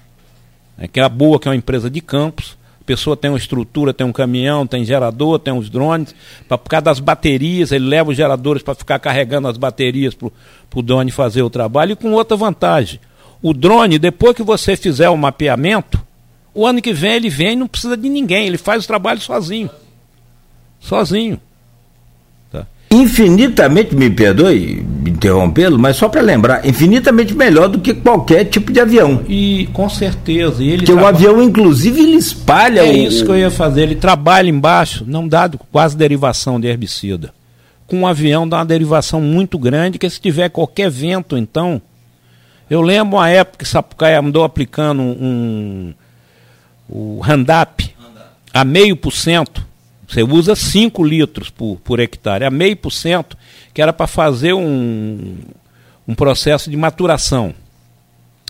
É que é a boa, que é uma empresa de campos pessoa tem uma estrutura, tem um caminhão, tem gerador, tem os drones, pra, por causa das baterias, ele leva os geradores para ficar carregando as baterias para o drone fazer o trabalho, e com outra vantagem. O drone, depois que você fizer o mapeamento, o ano que vem ele vem e não precisa de ninguém, ele faz o trabalho sozinho. Sozinho infinitamente, me perdoe interrompê-lo, mas só para lembrar, infinitamente melhor do que qualquer tipo de avião. E com certeza. E ele Porque o avião, inclusive, ele espalha. É o... isso que eu ia fazer. Ele trabalha embaixo, não dá quase derivação de herbicida. Com um avião dá uma derivação muito grande, que se tiver qualquer vento, então. Eu lembro uma época que Sapucaia andou aplicando um, o Randap a meio por cento você usa 5 litros por, por hectare, a meio por cento, que era para fazer um, um processo de maturação.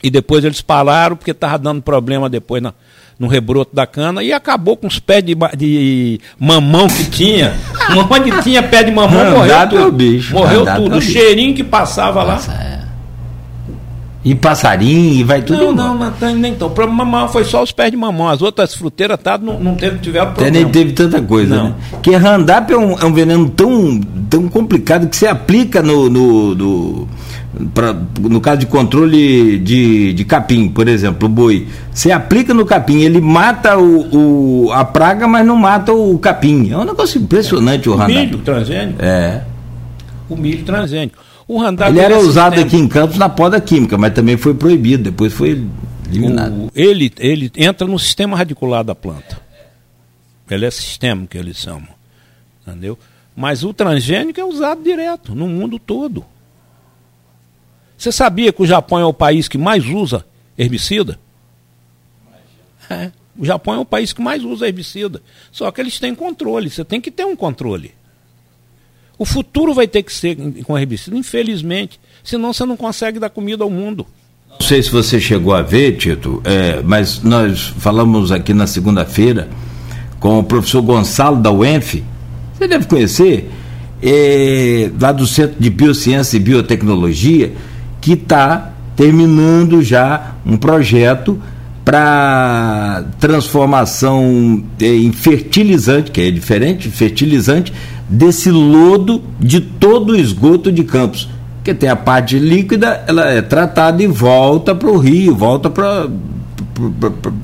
E depois eles pararam porque estava dando problema depois na, no rebroto da cana e acabou com os pés de, de mamão que tinha. <laughs> Onde tinha pé de mamão, morreu tudo. Bicho, morreu tudo. O cheirinho que passava Nossa, lá. É. E passarinho, e vai tudo. Não, não, não, não nem então. O mamão foi só os pés de mamão. As outras fruteiras tá, não, não teve, tiveram problema. Nem teve tanta coisa, não. né? Que Randap é um, é um veneno tão, tão complicado que você aplica no. no, no Pra, no caso de controle de, de capim, por exemplo, o boi, você aplica no capim, ele mata o, o, a praga, mas não mata o capim. É um negócio impressionante é. o, o Milho transgênico? É. O milho transgênico. O ele era usado aqui em Campos na poda química, mas também foi proibido, depois foi eliminado. O, ele, ele entra no sistema radicular da planta. Ele é sistema que eles chamam. Entendeu? Mas o transgênico é usado direto no mundo todo. Você sabia que o Japão é o país que mais usa herbicida? É. O Japão é o país que mais usa herbicida. Só que eles têm controle. Você tem que ter um controle. O futuro vai ter que ser com herbicida, infelizmente. Senão você não consegue dar comida ao mundo. Não sei se você chegou a ver, Tito, é, mas nós falamos aqui na segunda-feira com o professor Gonçalo da UENF. Você deve conhecer, é, lá do Centro de Biociência e Biotecnologia, que está terminando já um projeto para transformação é, em fertilizante, que é diferente, fertilizante desse lodo de todo o esgoto de Campos. Porque tem a parte líquida, ela é tratada e volta para o rio, volta para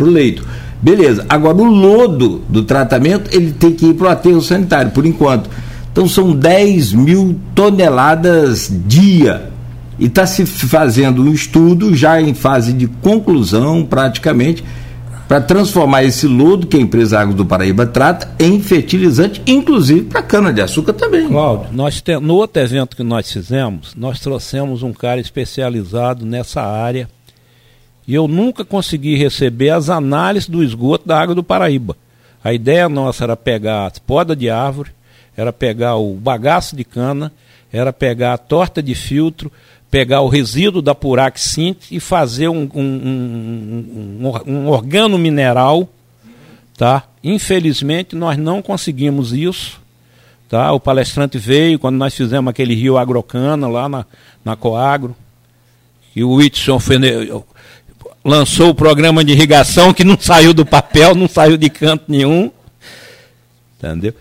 o leito. Beleza. Agora, o lodo do tratamento, ele tem que ir para o aterro sanitário, por enquanto. Então, são 10 mil toneladas dia. E está se fazendo um estudo, já em fase de conclusão, praticamente, para transformar esse lodo que a empresa Água do Paraíba trata em fertilizante, inclusive para cana-de-açúcar também. Cláudio, nós te, no outro evento que nós fizemos, nós trouxemos um cara especializado nessa área e eu nunca consegui receber as análises do esgoto da Água do Paraíba. A ideia nossa era pegar a poda de árvore, era pegar o bagaço de cana, era pegar a torta de filtro, pegar o resíduo da Purac Sint e fazer um, um, um, um, organo mineral. Tá? Infelizmente, nós não conseguimos isso. Tá? O palestrante veio quando nós fizemos aquele rio Agrocana lá na, na Coagro. E o Whitson lançou o programa de irrigação que não saiu do papel, não saiu de canto nenhum. Entendeu?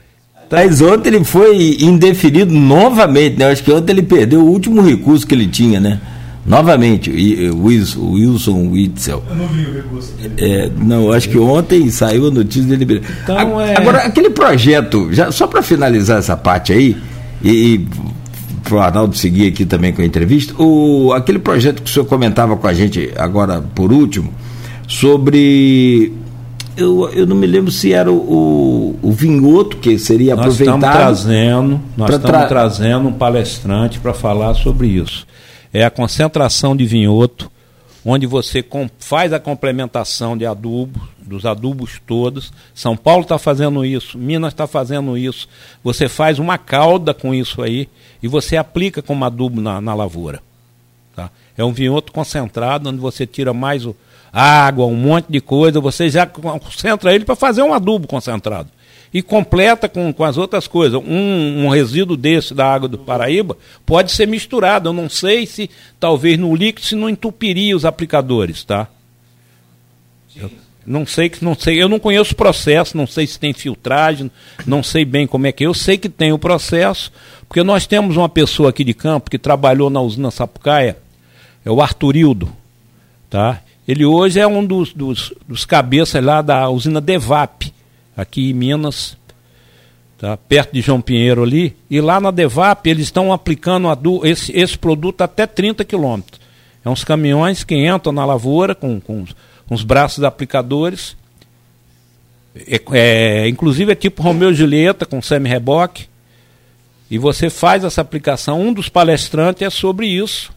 Mas ontem ele foi indeferido novamente, né? Acho que ontem ele perdeu o último recurso que ele tinha, né? Novamente, o Wilson, Wilson Witzel. Eu não vi o recurso dele. É, não, acho que ontem saiu a notícia dele. Então, a, é... Agora, aquele projeto, já, só para finalizar essa parte aí, e, e para o Arnaldo seguir aqui também com a entrevista, o, aquele projeto que o senhor comentava com a gente agora por último, sobre eu, eu não me lembro se era o, o, vinhoto que seria nós aproveitado. Estamos trazendo, nós estamos tra... trazendo um palestrante para falar sobre isso. É a concentração de vinhoto, onde você faz a complementação de adubo dos adubos todos. São Paulo está fazendo isso, Minas está fazendo isso. Você faz uma calda com isso aí e você aplica como adubo na, na lavoura. Tá? É um vinhoto concentrado, onde você tira mais o, água, um monte de coisa, você já concentra ele para fazer um adubo concentrado. E completa com, com as outras coisas. Um, um resíduo desse da água do Paraíba pode ser misturado. Eu não sei se, talvez no líquido, se não entupiria os aplicadores, tá? Eu não sei que não sei, eu não conheço o processo, não sei se tem filtragem, não sei bem como é que é. Eu sei que tem o processo, porque nós temos uma pessoa aqui de campo que trabalhou na usina Sapucaia, é o Arturildo, tá? Ele hoje é um dos, dos, dos cabeças lá da usina Devap, aqui em Minas, tá? perto de João Pinheiro ali. E lá na Devap eles estão aplicando esse, esse produto até 30 quilômetros. É uns caminhões que entram na lavoura com, com, os braços aplicadores. É, é, inclusive é tipo Romeu e Julieta com semi-reboque. E você faz essa aplicação. Um dos palestrantes é sobre isso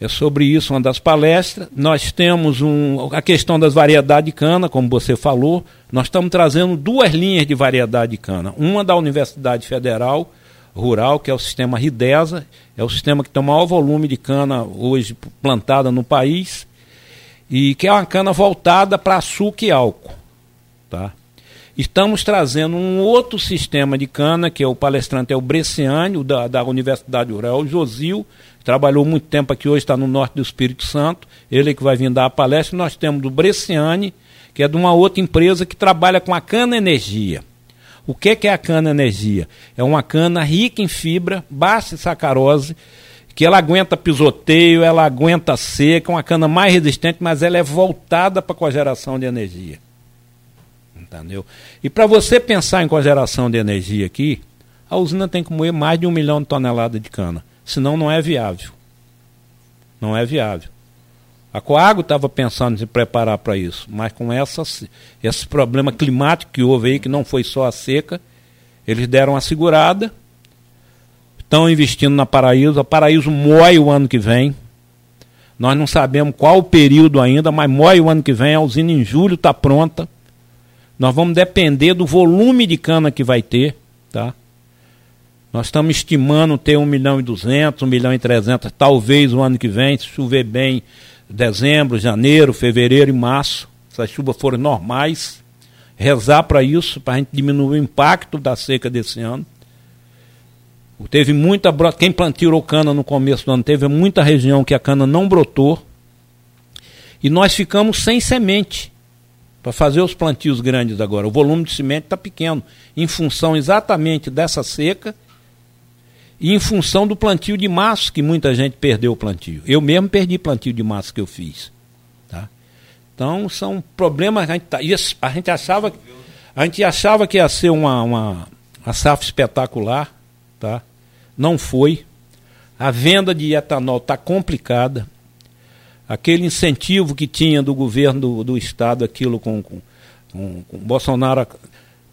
é sobre isso uma das palestras. Nós temos um, a questão das variedades de cana, como você falou. Nós estamos trazendo duas linhas de variedade de cana. Uma da Universidade Federal Rural, que é o sistema RIDESA, é o sistema que tem o maior volume de cana hoje plantada no país, e que é uma cana voltada para açúcar e álcool. Tá? Estamos trazendo um outro sistema de cana, que é o palestrante é o Bresciani, da, da Universidade Rural, o Josil, trabalhou muito tempo aqui, hoje está no norte do Espírito Santo, ele é que vai vir dar a palestra. Nós temos do Bresciani, que é de uma outra empresa que trabalha com a cana energia. O que, é a cana energia? É uma cana rica em fibra, baixa em sacarose, que ela aguenta pisoteio, ela aguenta seca, uma cana mais resistente, mas ela é voltada para a cogeração de energia. Entendeu? E para você pensar em cogeração de energia aqui, a usina tem que moer mais de um milhão de toneladas de cana senão não é viável. Não é viável. A Coago estava pensando em se preparar para isso, mas com essa, esse problema climático que houve aí, que não foi só a seca, eles deram uma segurada, estão investindo na Paraíso, a Paraíso moe o ano que vem. Nós não sabemos qual o período ainda, mas moe o ano que vem, a usina em julho está pronta. Nós vamos depender do volume de cana que vai ter, tá? Nós estamos estimando ter 1 milhão e 200, 1 milhão e 300, talvez o ano que vem, se chover bem, dezembro, janeiro, fevereiro e março, se as chuvas forem normais, rezar para isso, para a gente diminuir o impacto da seca desse ano. Teve muita quem plantou cana no começo do ano, teve muita região que a cana não brotou. E nós ficamos sem semente para fazer os plantios grandes agora. O volume de semente está pequeno, em função exatamente dessa seca e em função do plantio de março, que muita gente perdeu o plantio. Eu mesmo perdi plantio de março que eu fiz. Tá? Então são problemas. A gente, tá, a gente, achava, a gente achava que ia ser uma, uma, uma safra espetacular. Tá? Não foi. A venda de etanol está complicada. Aquele incentivo que tinha do governo do, do estado, aquilo com, com, Bolsonaro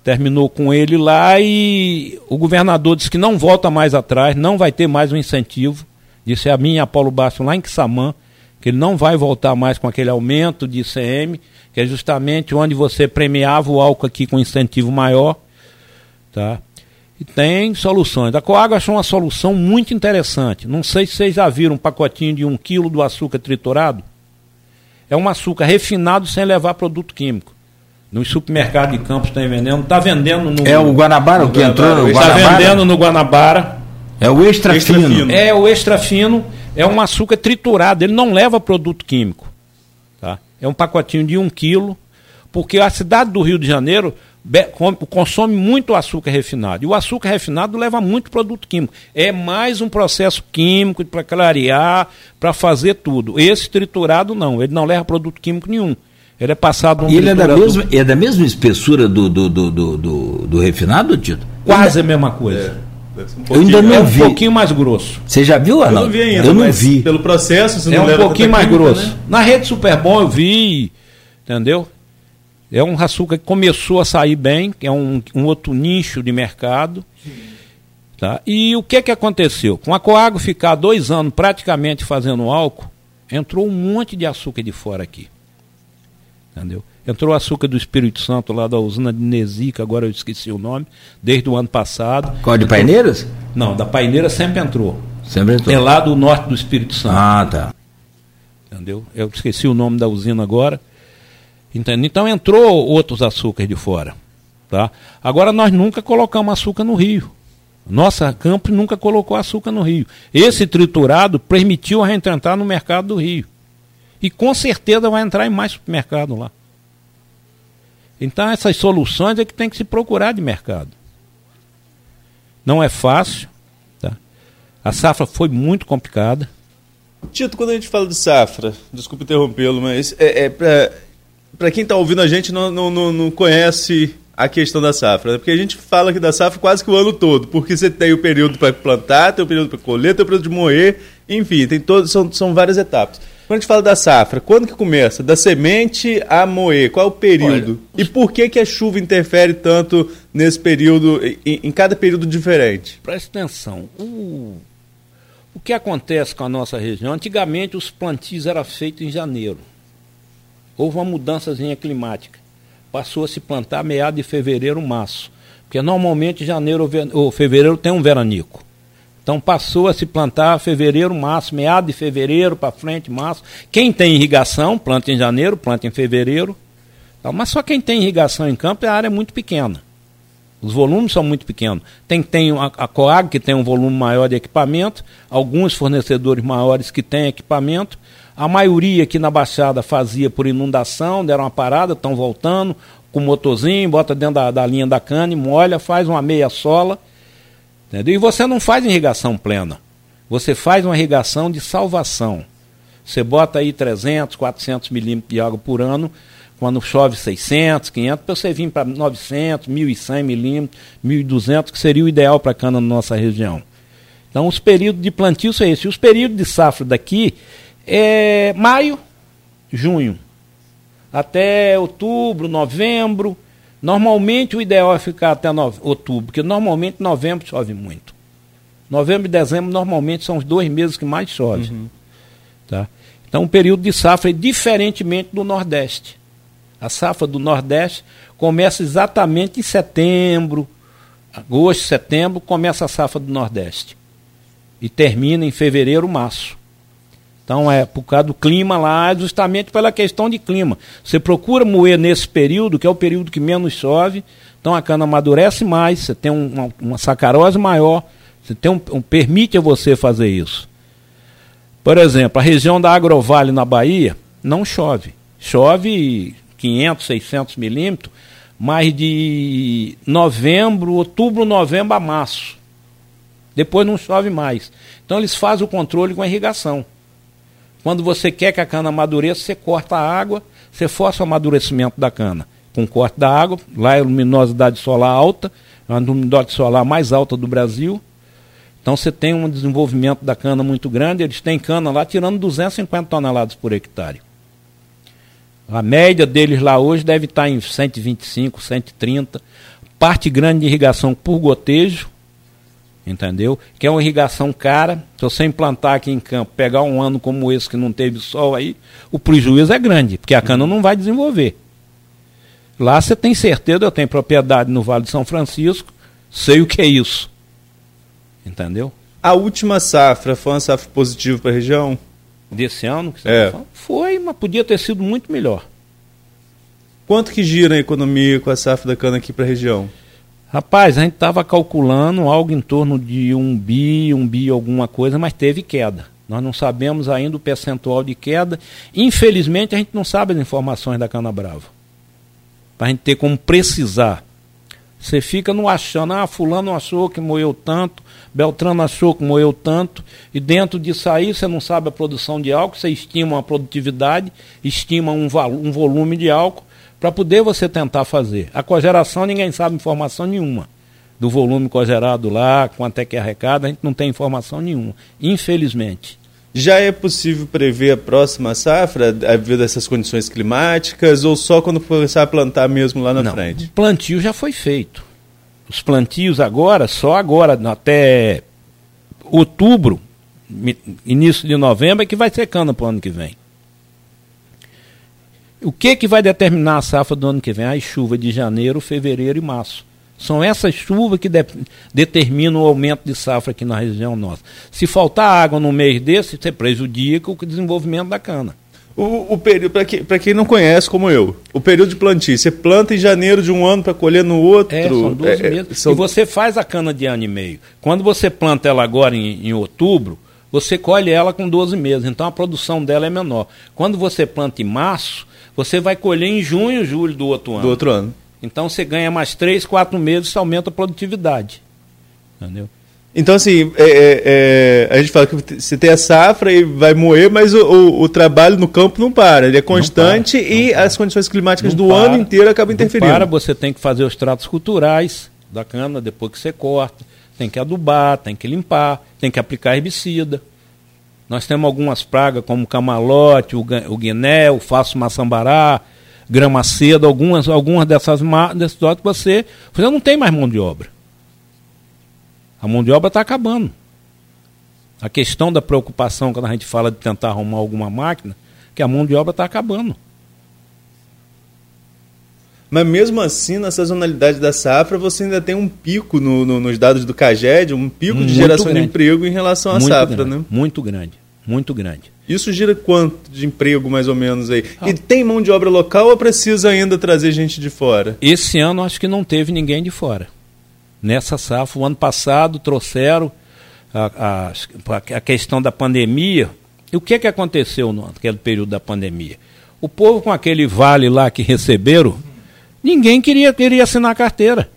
terminou com ele lá e o governador disse que não volta mais atrás, não vai ter mais um incentivo. Disse a mim e a Paulo Basso lá em Quissamã, que ele não vai voltar mais com aquele aumento de ICM, que é justamente onde você premiava o álcool aqui com incentivo maior. Tá? E tem soluções. A Coágua achou uma solução muito interessante. Não sei se vocês já viram um pacotinho de um quilo do açúcar triturado. É um açúcar refinado sem levar produto químico. Nos supermercados de Campos tem vendendo. Está vendendo no. É o Guanabara o que entrou no Guanabara? Está vendendo no Guanabara. É o extra, extra fino. fino. É o extra fino. É um açúcar triturado. Ele não leva produto químico. Tá? É um pacotinho de um quilo. Porque a cidade do Rio de Janeiro consome muito açúcar refinado. E o açúcar refinado leva muito produto químico. É mais um processo químico para clarear, para fazer tudo. Esse triturado não, ele não leva produto químico nenhum. Ele é passado um E ele é da, mesma, é da mesma espessura do, do, do, do, do, do refinado, Tito? Quase a mesma coisa. É. Um eu ainda não é vi. um pouquinho mais grosso. Você já viu, Ana? Eu não vi ainda. Eu não vi. Pelo processo, você é não um pouquinho mais química, grosso. Né? Na rede Superbom eu vi, entendeu? É um açúcar que começou a sair bem, que é um, um outro nicho de mercado. Tá? E o que, que aconteceu? Com a Coago ficar dois anos praticamente fazendo álcool, entrou um monte de açúcar de fora aqui. Entendeu? Entrou açúcar do Espírito Santo lá da usina de Nesica, agora eu esqueci o nome, desde o ano passado. Qual de entrou... Paineiras? Não, da Paineira sempre entrou. Sempre entrou. É lá do norte do Espírito Santo. Ah, tá. Entendeu? Eu esqueci o nome da usina agora. Entendeu? Então entrou outros açúcares de fora. Tá? Agora nós nunca colocamos açúcar no rio. Nossa campo nunca colocou açúcar no rio. Esse triturado permitiu a gente entrar no mercado do rio. E com certeza vai entrar em mais supermercado lá. Então essas soluções é que tem que se procurar de mercado. Não é fácil. Tá? A safra foi muito complicada. Tito, quando a gente fala de safra, desculpe interrompê-lo, mas é, é para quem está ouvindo a gente não, não, não conhece a questão da safra, né? porque a gente fala aqui da safra quase que o ano todo, porque você tem o período para plantar, tem o período para colher, tem o período de moer, enfim, tem todos, são, são várias etapas. Quando a gente fala da safra, quando que começa? Da semente a moer, qual é o período? Olha, e por que, que a chuva interfere tanto nesse período, em, em cada período diferente? Preste atenção. O, o que acontece com a nossa região? Antigamente os plantios eram feitos em janeiro. Houve uma mudançazinha climática. Passou a se plantar meado de fevereiro, março. Porque normalmente janeiro ou fevereiro tem um veranico. Então passou a se plantar fevereiro, março, meado de fevereiro para frente, março. Quem tem irrigação, planta em janeiro, planta em fevereiro. Então, mas só quem tem irrigação em campo, a área é muito pequena. Os volumes são muito pequenos. Tem, tem a, a Coag, que tem um volume maior de equipamento, alguns fornecedores maiores que têm equipamento. A maioria aqui na Baixada fazia por inundação, deram uma parada, estão voltando com motorzinho, bota dentro da, da linha da cana, molha, faz uma meia sola Entendeu? E você não faz irrigação plena. Você faz uma irrigação de salvação. Você bota aí 300, 400 milímetros de água por ano, quando chove 600, 500, para você vir para 900, 1.100 milímetros, 1.200, que seria o ideal para a cana na nossa região. Então, os períodos de plantio são esses. Os períodos de safra daqui é maio, junho, até outubro, novembro, Normalmente o ideal é ficar até outubro, porque normalmente novembro chove muito. Novembro e dezembro normalmente são os dois meses que mais chove. Uhum. Tá? Então o período de safra é diferentemente do Nordeste. A safra do Nordeste começa exatamente em setembro, agosto, setembro, começa a safra do Nordeste. E termina em fevereiro, março. Então é por causa do clima lá, justamente pela questão de clima. Você procura moer nesse período, que é o período que menos chove, então a cana amadurece mais, você tem uma, uma sacarose maior, você tem um, um, permite a você fazer isso. Por exemplo, a região da Agrovale na Bahia não chove. Chove 500, 600 milímetros, mas de novembro, outubro, novembro a março. Depois não chove mais. Então eles fazem o controle com a irrigação. Quando você quer que a cana amadureça, você corta a água, você força o amadurecimento da cana. Com corte da água, lá é a luminosidade solar alta, é a luminosidade solar mais alta do Brasil. Então você tem um desenvolvimento da cana muito grande, eles têm cana lá tirando 250 toneladas por hectare. A média deles lá hoje deve estar em 125, 130. Parte grande de irrigação por gotejo, entendeu? Que é uma irrigação cara. Se você implantar aqui em campo, pegar um ano como esse que não teve sol aí, o prejuízo é grande, porque a cana não vai desenvolver. Lá você tem certeza, eu tenho propriedade no Vale de São Francisco, sei o que é isso. Entendeu? A última safra foi uma safra positiva para a região? Desse ano? Que você é. Tá foi, mas podia ter sido muito melhor. Quanto que gira a economia com a safra da cana aqui para a região? Rapaz, a gente estava calculando algo em torno de um bi, um bi alguma coisa, mas teve queda. Nós não sabemos ainda o percentual de queda. Infelizmente, a gente não sabe as informações da Cana Brava. Para a gente ter como precisar. Você fica no achando, ah, fulano achou que moeu tanto, Beltrano achou que moeu tanto, e dentro disso aí você não sabe a produção de álcool, você estima a produtividade, estima um, um volume de álcool, para poder você tentar fazer. A cogeração ninguém sabe informação nenhuma. Do volume cogerado lá, quanto é que é arrecada, a gente não tem informação nenhuma, infelizmente. Já é possível prever a próxima safra devido a essas condições climáticas ou só quando começar a plantar mesmo lá na não, frente? O plantio já foi feito. Os plantios agora, só agora, até outubro, início de novembro, é que vai ser cana para o ano que vem. O que, que vai determinar a safra do ano que vem? As chuvas de janeiro, fevereiro e março. São essas chuvas que de, determinam o aumento de safra aqui na região nossa. Se faltar água no mês desse, você prejudica o desenvolvimento da cana. O, o período, para que, quem não conhece como eu, o período de plantio, você planta em janeiro de um ano para colher no outro. É, são 12 é, é, meses. São... E você faz a cana de ano e meio. Quando você planta ela agora em, em outubro, você colhe ela com 12 meses. Então a produção dela é menor. Quando você planta em março, você vai colher em junho, julho do outro ano. Do outro ano. Então você ganha mais 3, 4 meses, você aumenta a produtividade. Entendeu? Então, assim, é, é, é, a gente fala que você tem a safra e vai moer, mas o, o, o trabalho no campo não para. Ele é constante para, e para. as condições climáticas não do para, ano inteiro acabam interferindo. Para, você tem que fazer os tratos culturais da cana depois que você corta. Tem que adubar, tem que limpar, tem que aplicar herbicida. Nós temos algumas pragas como camalote, o, o guiné, o faço maçambará, grama seda, algumas, algumas dessas desses que você, você não tem mais mão de obra. A mão de obra está acabando. A questão da preocupação quando a gente fala de tentar arrumar alguma máquina, que a mão de obra está acabando. Mas mesmo assim, na sazonalidade da safra, você ainda tem um pico no, no, nos dados do CAGED, um pico muito de geração grande. de emprego em relação à muito safra, grande, né? Muito grande, muito grande. Isso gira quanto de emprego, mais ou menos, aí? Ah. E tem mão de obra local ou precisa ainda trazer gente de fora? Esse ano acho que não teve ninguém de fora. Nessa safra, o ano passado trouxeram a, a, a questão da pandemia. E o que, que aconteceu naquele período da pandemia? O povo com aquele vale lá que receberam, ninguém queria, queria assinar a carteira.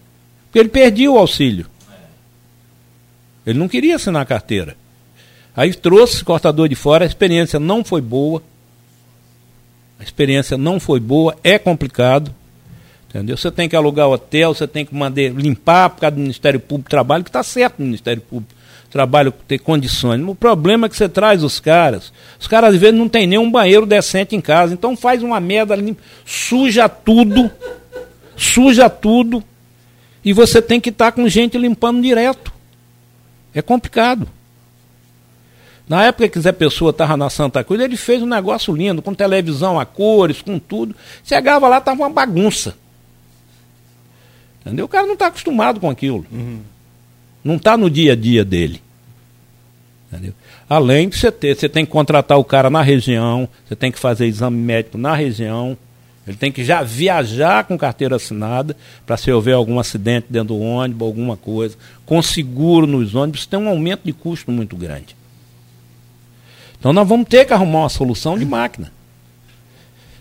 Porque ele perdia o auxílio. Ele não queria assinar a carteira. Aí trouxe cortador de fora, a experiência não foi boa. A experiência não foi boa, é complicado. Entendeu? Você tem que alugar hotel, você tem que mandar limpar por causa do Ministério Público do Trabalho, que está certo no Ministério Público do Trabalho ter condições. O problema é que você traz os caras. Os caras às vezes não tem nem um banheiro decente em casa. Então faz uma merda, limpa, suja tudo, suja tudo. E você tem que estar tá com gente limpando direto. É complicado. Na época que Zé Pessoa estava na Santa Cruz, ele fez um negócio lindo, com televisão a cores, com tudo. Chegava lá, estava uma bagunça. Entendeu? O cara não está acostumado com aquilo. Uhum. Não está no dia a dia dele. Entendeu? Além de você ter, você tem que contratar o cara na região, você tem que fazer exame médico na região, ele tem que já viajar com carteira assinada para se houver algum acidente dentro do ônibus, alguma coisa, com seguro nos ônibus, tem um aumento de custo muito grande. Então nós vamos ter que arrumar uma solução de máquina.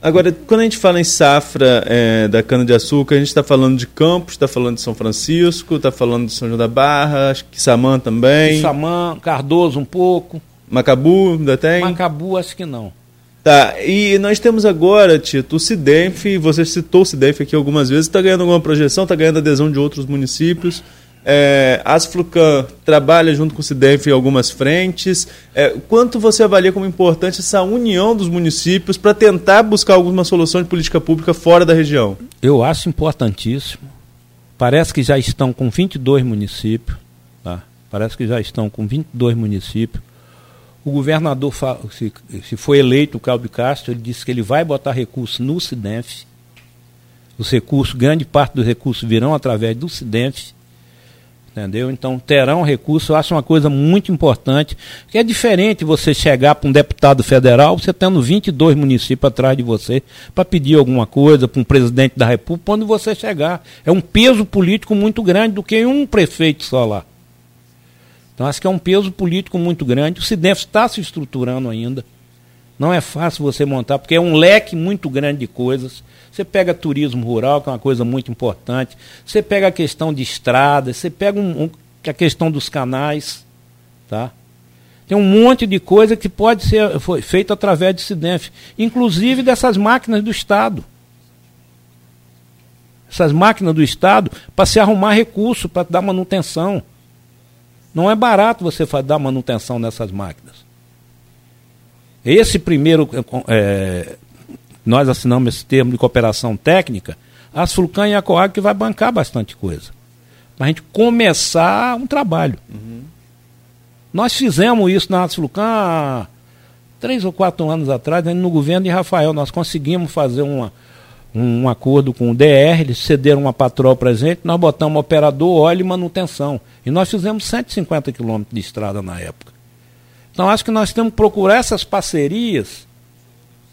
Agora, quando a gente fala em safra é, da cana-de-açúcar, a gente está falando de Campos, está falando de São Francisco, está falando de São João da Barra, acho que Samã também. Samã, Cardoso um pouco. Macabu ainda tem? Macabu acho que não. Tá, e nós temos agora, Tito, o Cidenf, você citou o Cidenf aqui algumas vezes, está ganhando alguma projeção, está ganhando adesão de outros municípios. É, Asflucan trabalha junto com o CIDEF em algumas frentes. É, quanto você avalia como importante essa união dos municípios para tentar buscar alguma solução de política pública fora da região? Eu acho importantíssimo. Parece que já estão com 22 municípios. Tá? Parece que já estão com 22 municípios. O governador, se, foi eleito o Caldo Castro, ele disse que ele vai botar recursos no CIDEF. Os recursos, grande parte dos recursos virão através do CIDEF entendeu? Então terão recurso, eu acho uma coisa muito importante, que é diferente você chegar para um deputado federal, você tendo 22 municípios atrás de você, para pedir alguma coisa para um presidente da república, quando você chegar. É um peso político muito grande do que um prefeito só lá. Então acho que é um peso político muito grande. O CIDEF está se estruturando ainda. Não é fácil você montar, porque é um leque muito grande de coisas. Você pega turismo rural, que é uma coisa muito importante. Você pega a questão de estradas, você pega um, um, a questão dos canais. Tá? Tem um monte de coisa que pode ser foi feito através de CIDENF, inclusive dessas máquinas do Estado. Essas máquinas do Estado para se arrumar recurso, para dar manutenção. Não é barato você dar manutenção nessas máquinas. Esse primeiro é, nós assinamos esse termo de cooperação técnica, a Sulcan e a Coag que vai bancar bastante coisa. Para a gente começar um trabalho. Uhum. Nós fizemos isso na Sulcan há três ou quatro anos atrás, no governo de Rafael, nós conseguimos fazer uma, um acordo com o DR, eles cederam uma patrol para a gente, nós botamos operador, óleo e manutenção. E nós fizemos 150 quilômetros de estrada na época. Então acho que nós temos que procurar essas parcerias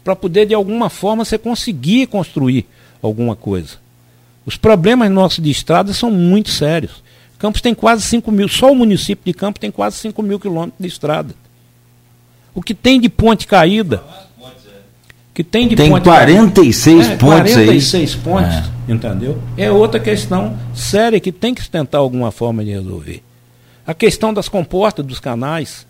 para poder, de alguma forma, você conseguir construir alguma coisa. Os problemas nossos de estrada são muito sérios. Campos tem quase 5 mil, só o município de Campos tem quase 5 mil quilômetros de estrada. O que tem de ponte caída. Que tem de tem ponte 46 caída, pontes é, 46 aí. pontes, é. entendeu? É outra questão séria que tem que tentar alguma forma de resolver. A questão das comportas dos canais.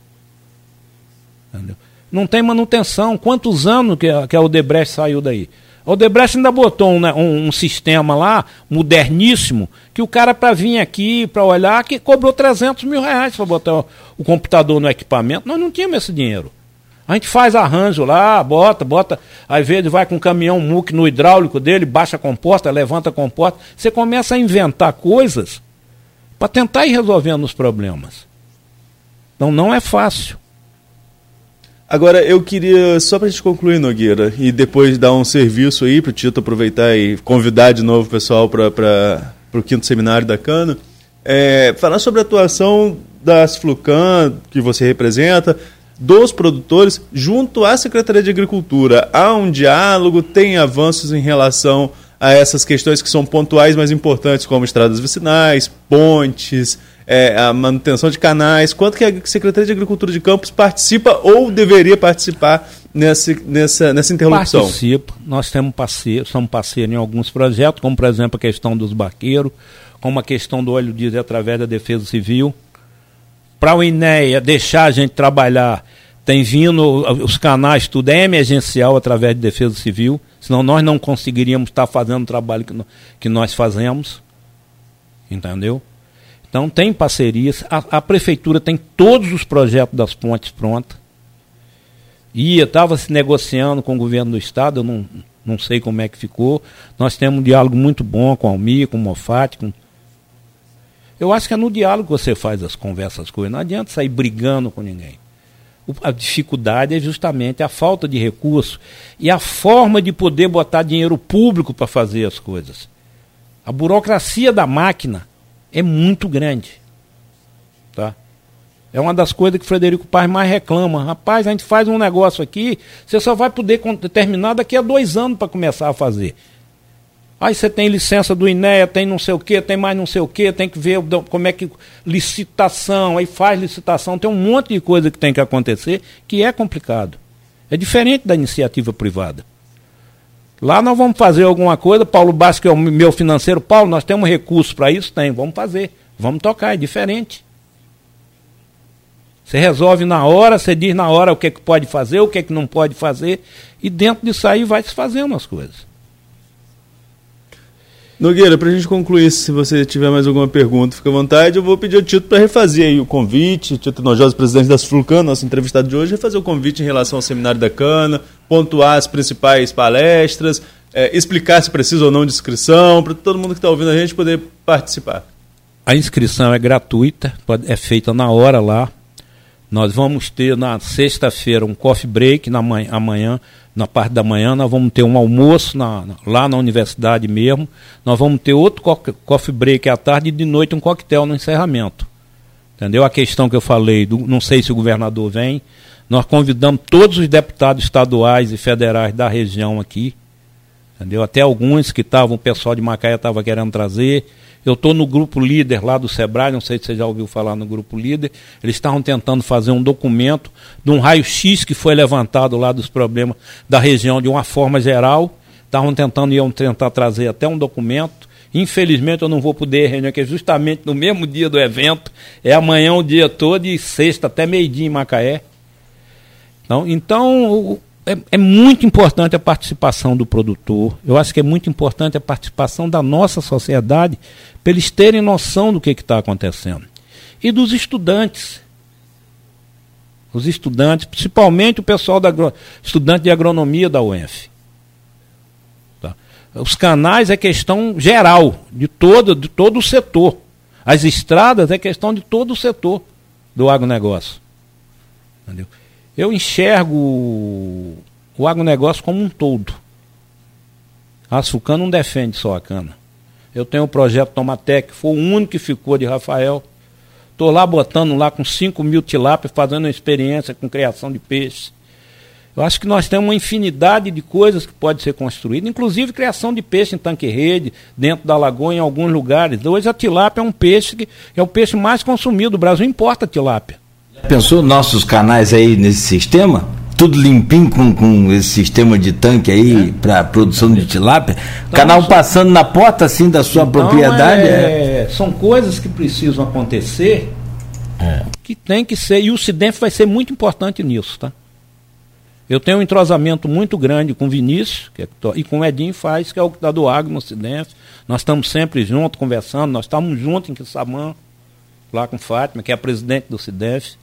Entendeu? Não tem manutenção. Quantos anos que a, que a Odebrecht saiu daí? A Odebrecht ainda botou um, né, um, um, sistema lá, moderníssimo, que o cara para vir aqui, para olhar, que cobrou 300 mil reais para botar o, o, computador no equipamento. Nós não tínhamos esse dinheiro. A gente faz arranjo lá, bota, bota, às vezes vai com um caminhão muque no hidráulico dele, baixa a composta, levanta a composta. Você começa a inventar coisas para tentar ir resolvendo os problemas. Então não é fácil. Agora, eu queria, só para a gente concluir, Nogueira, e depois dar um serviço aí para o Tito aproveitar e convidar de novo o pessoal para o quinto seminário da Cana, é, falar sobre a atuação das Flucan, que você representa, dos produtores, junto à Secretaria de Agricultura. Há um diálogo, tem avanços em relação a essas questões que são pontuais, mas importantes, como estradas vicinais, pontes, é, a manutenção de canais, quanto que a Secretaria de Agricultura de Campos participa ou deveria participar nessa, nessa, nessa interlocução? Participa. Nós temos parceiro, somos parceiros em alguns projetos, como por exemplo a questão dos barqueiros, como a questão do óleo diesel através da Defesa Civil. Para o INEA deixar a gente trabalhar, tem vindo os canais, tudo é emergencial através de Defesa Civil, senão nós não conseguiríamos estar fazendo o trabalho que, que nós fazemos. Entendeu? Então tem parcerias, a, a prefeitura tem todos os projetos das pontes prontos. Ia, estava se negociando com o governo do estado, eu não, não sei como é que ficou. Nós temos um diálogo muito bom com a Almir, com o Mofat. Com... Eu acho que é no diálogo que você faz as conversas com ele. Não adianta sair brigando com ninguém. A dificuldade é justamente a falta de recurso e a forma de poder botar dinheiro público para fazer as coisas. A burocracia da máquina é muito grande. Tá? É uma das coisas que Frederico Paz mais reclama. Rapaz, a gente faz um negócio aqui, você só vai poder terminar daqui a dois anos para começar a fazer. Aí você tem licença do INEA, tem não sei o que, tem mais não sei o que, tem que ver como é que. licitação, aí faz licitação, tem um monte de coisa que tem que acontecer que é complicado. É diferente da iniciativa privada. Lá nós vamos fazer alguma coisa, Paulo Basco, que é o meu financeiro, Paulo, nós temos recursos para isso? Tem, vamos fazer. Vamos tocar, é diferente. Você resolve na hora, você diz na hora o que, é que pode fazer, o que, é que não pode fazer, e dentro disso aí vai se fazendo as coisas. Nogueira, para a gente concluir, se você tiver mais alguma pergunta, fica à vontade. Eu vou pedir ao Tito para refazer aí o convite. Tito Nojosa, presidente das Flucan, nosso entrevistado de hoje, refazer o convite em relação ao seminário da Cana, pontuar as principais palestras, é, explicar se precisa ou não de inscrição, para todo mundo que está ouvindo a gente poder participar. A inscrição é gratuita, pode, é feita na hora lá. Nós vamos ter na sexta-feira um coffee break na manhã, amanhã na parte da manhã, nós vamos ter um almoço na, lá na universidade mesmo, nós vamos ter outro coffee break à tarde e de noite um coquetel no encerramento. Entendeu? A questão que eu falei, do, não sei se o governador vem, nós convidamos todos os deputados estaduais e federais da região aqui, entendeu? Até alguns que estavam, o pessoal de Macaé estava querendo trazer, eu estou no grupo líder lá do Sebrae, não sei se você já ouviu falar no grupo líder. Eles estavam tentando fazer um documento de um raio-x que foi levantado lá dos problemas da região de uma forma geral. Estavam tentando, iam tentar trazer até um documento. Infelizmente eu não vou poder reunir, que é justamente no mesmo dia do evento. É amanhã o dia todo e sexta até meio-dia em Macaé. Então, então é, é, muito importante a participação do produtor. Eu acho que é muito importante a participação da nossa sociedade para eles terem noção do que está acontecendo. E dos estudantes. Os estudantes, principalmente o pessoal da estudante de agronomia da UF. Tá? Os canais é questão geral, de todo, de todo o setor. As estradas é questão de todo o setor do agronegócio. Entendeu? Eu enxergo o agronegócio como um todo. A não defende só a cana. Eu tenho o projeto Tomatec, foi o único que ficou de Rafael. Estou lá botando lá com 5 mil tilápias, fazendo uma experiência com criação de peixes. Eu acho que nós temos uma infinidade de coisas que pode ser construída, inclusive criação de peixe em tanque-rede, dentro da lagoa, em alguns lugares. Hoje a tilápia é um peixe que é o peixe mais consumido. O Brasil importa tilápia. Pensou nossos canais aí nesse sistema? Tudo limpinho com, com esse sistema de tanque aí é. para produção de tilápia? Então, Canal passando na porta assim da sua então, propriedade? É, é... São coisas que precisam acontecer é. que tem que ser. E o CIDENF vai ser muito importante nisso, tá? Eu tenho um entrosamento muito grande com o Vinícius que é, e com o Edinho Faz, que é o que está do Agro no Ocidente. Nós estamos sempre juntos, conversando. Nós estamos juntos em Quissamã, lá com Fátima, que é a presidente do CIDEF.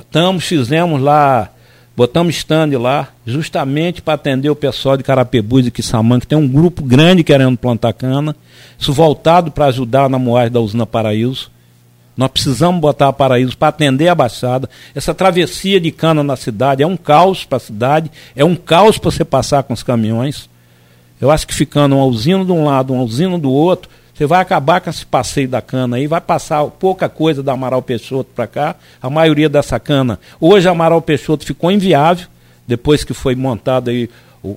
Estamos, fizemos lá, botamos stand lá, justamente para atender o pessoal de Carapebus e Quissamã, que tem um grupo grande querendo plantar cana. Isso voltado para ajudar na moagem da usina Paraíso. Nós precisamos botar a Paraíso para atender a Baixada. Essa travessia de cana na cidade é um caos para a cidade, é um caos para você passar com os caminhões. Eu acho que ficando uma usina de um lado, uma usina do outro, você vai acabar com esse passeio da cana aí, vai passar pouca coisa da Amaral Peixoto para cá. A maioria dessa cana. Hoje a Amaral Peixoto ficou inviável, depois que foi montada aí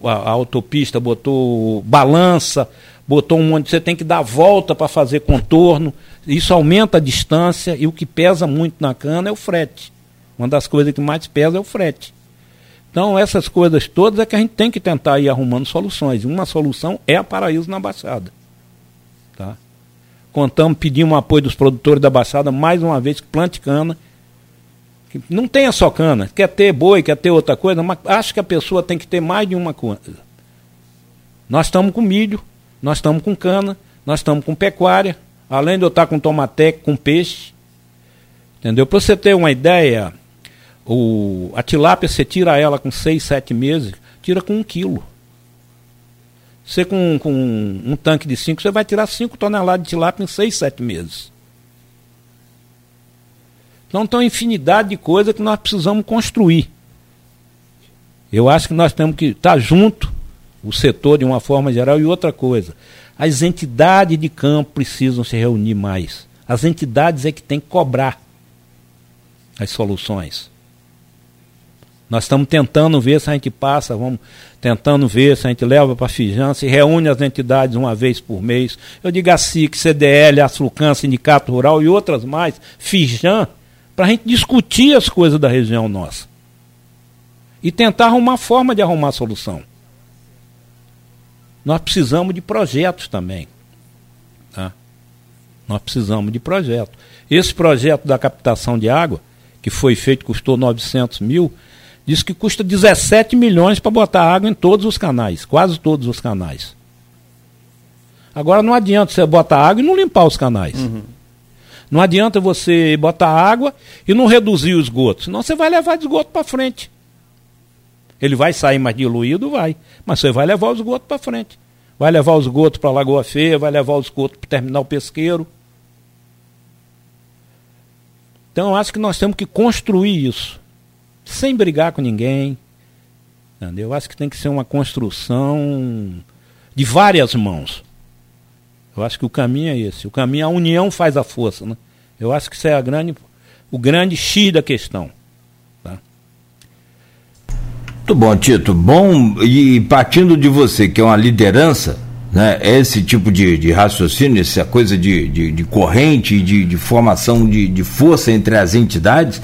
a, a autopista, botou balança, botou um monte. Você tem que dar volta para fazer contorno. Isso aumenta a distância e o que pesa muito na cana é o frete. Uma das coisas que mais pesa é o frete. Então, essas coisas todas é que a gente tem que tentar ir arrumando soluções. Uma solução é a Paraíso na Baixada. Tá? Contamos, pedimos apoio dos produtores da Baixada, mais uma vez, que plante cana. Que não tenha só cana, quer ter boi, quer ter outra coisa, mas acho que a pessoa tem que ter mais de uma coisa. Nós estamos com milho, nós estamos com cana, nós estamos com pecuária, Além de eu estar com tomatec, com peixe. Entendeu? Para você ter uma ideia, o, a tilápia você tira ela com 6, 7 meses, tira com um quilo. Você com, com um tanque de 5, você vai tirar 5 toneladas de tilápia em 6, 7 meses. Então tem uma infinidade de coisas que nós precisamos construir. Eu acho que nós temos que estar junto, o setor de uma forma geral, e outra coisa. As entidades de campo precisam se reunir mais. As entidades é que têm que cobrar as soluções. Nós estamos tentando ver se a gente passa, vamos tentando ver se a gente leva para Fijan, se reúne as entidades uma vez por mês. Eu digo a SIC, CDL, Asflucan, Sindicato Rural e outras mais, Fijan, para a gente discutir as coisas da região nossa. E tentar arrumar forma de arrumar solução. Nós precisamos de projetos também. Tá? Nós precisamos de projetos. Esse projeto da captação de água, que foi feito, custou 900 mil, diz que custa 17 milhões para botar água em todos os canais, quase todos os canais. Agora não adianta você botar água e não limpar os canais. Uhum. Não adianta você botar água e não reduzir o esgoto, senão você vai levar esgoto para frente. Ele vai sair mais diluído? Vai. Mas você vai levar o esgoto para frente. Vai levar o esgoto para a Lagoa Feia, vai levar o esgoto para o terminal pesqueiro. Então eu acho que nós temos que construir isso. Sem brigar com ninguém. Entendeu? Eu acho que tem que ser uma construção de várias mãos. Eu acho que o caminho é esse. O caminho, a união faz a força. Né? Eu acho que isso é a grande, o grande X da questão. Muito bom, Tito. Bom, e partindo de você, que é uma liderança, né, esse tipo de, de raciocínio, essa coisa de, de, de corrente, de, de formação de, de força entre as entidades,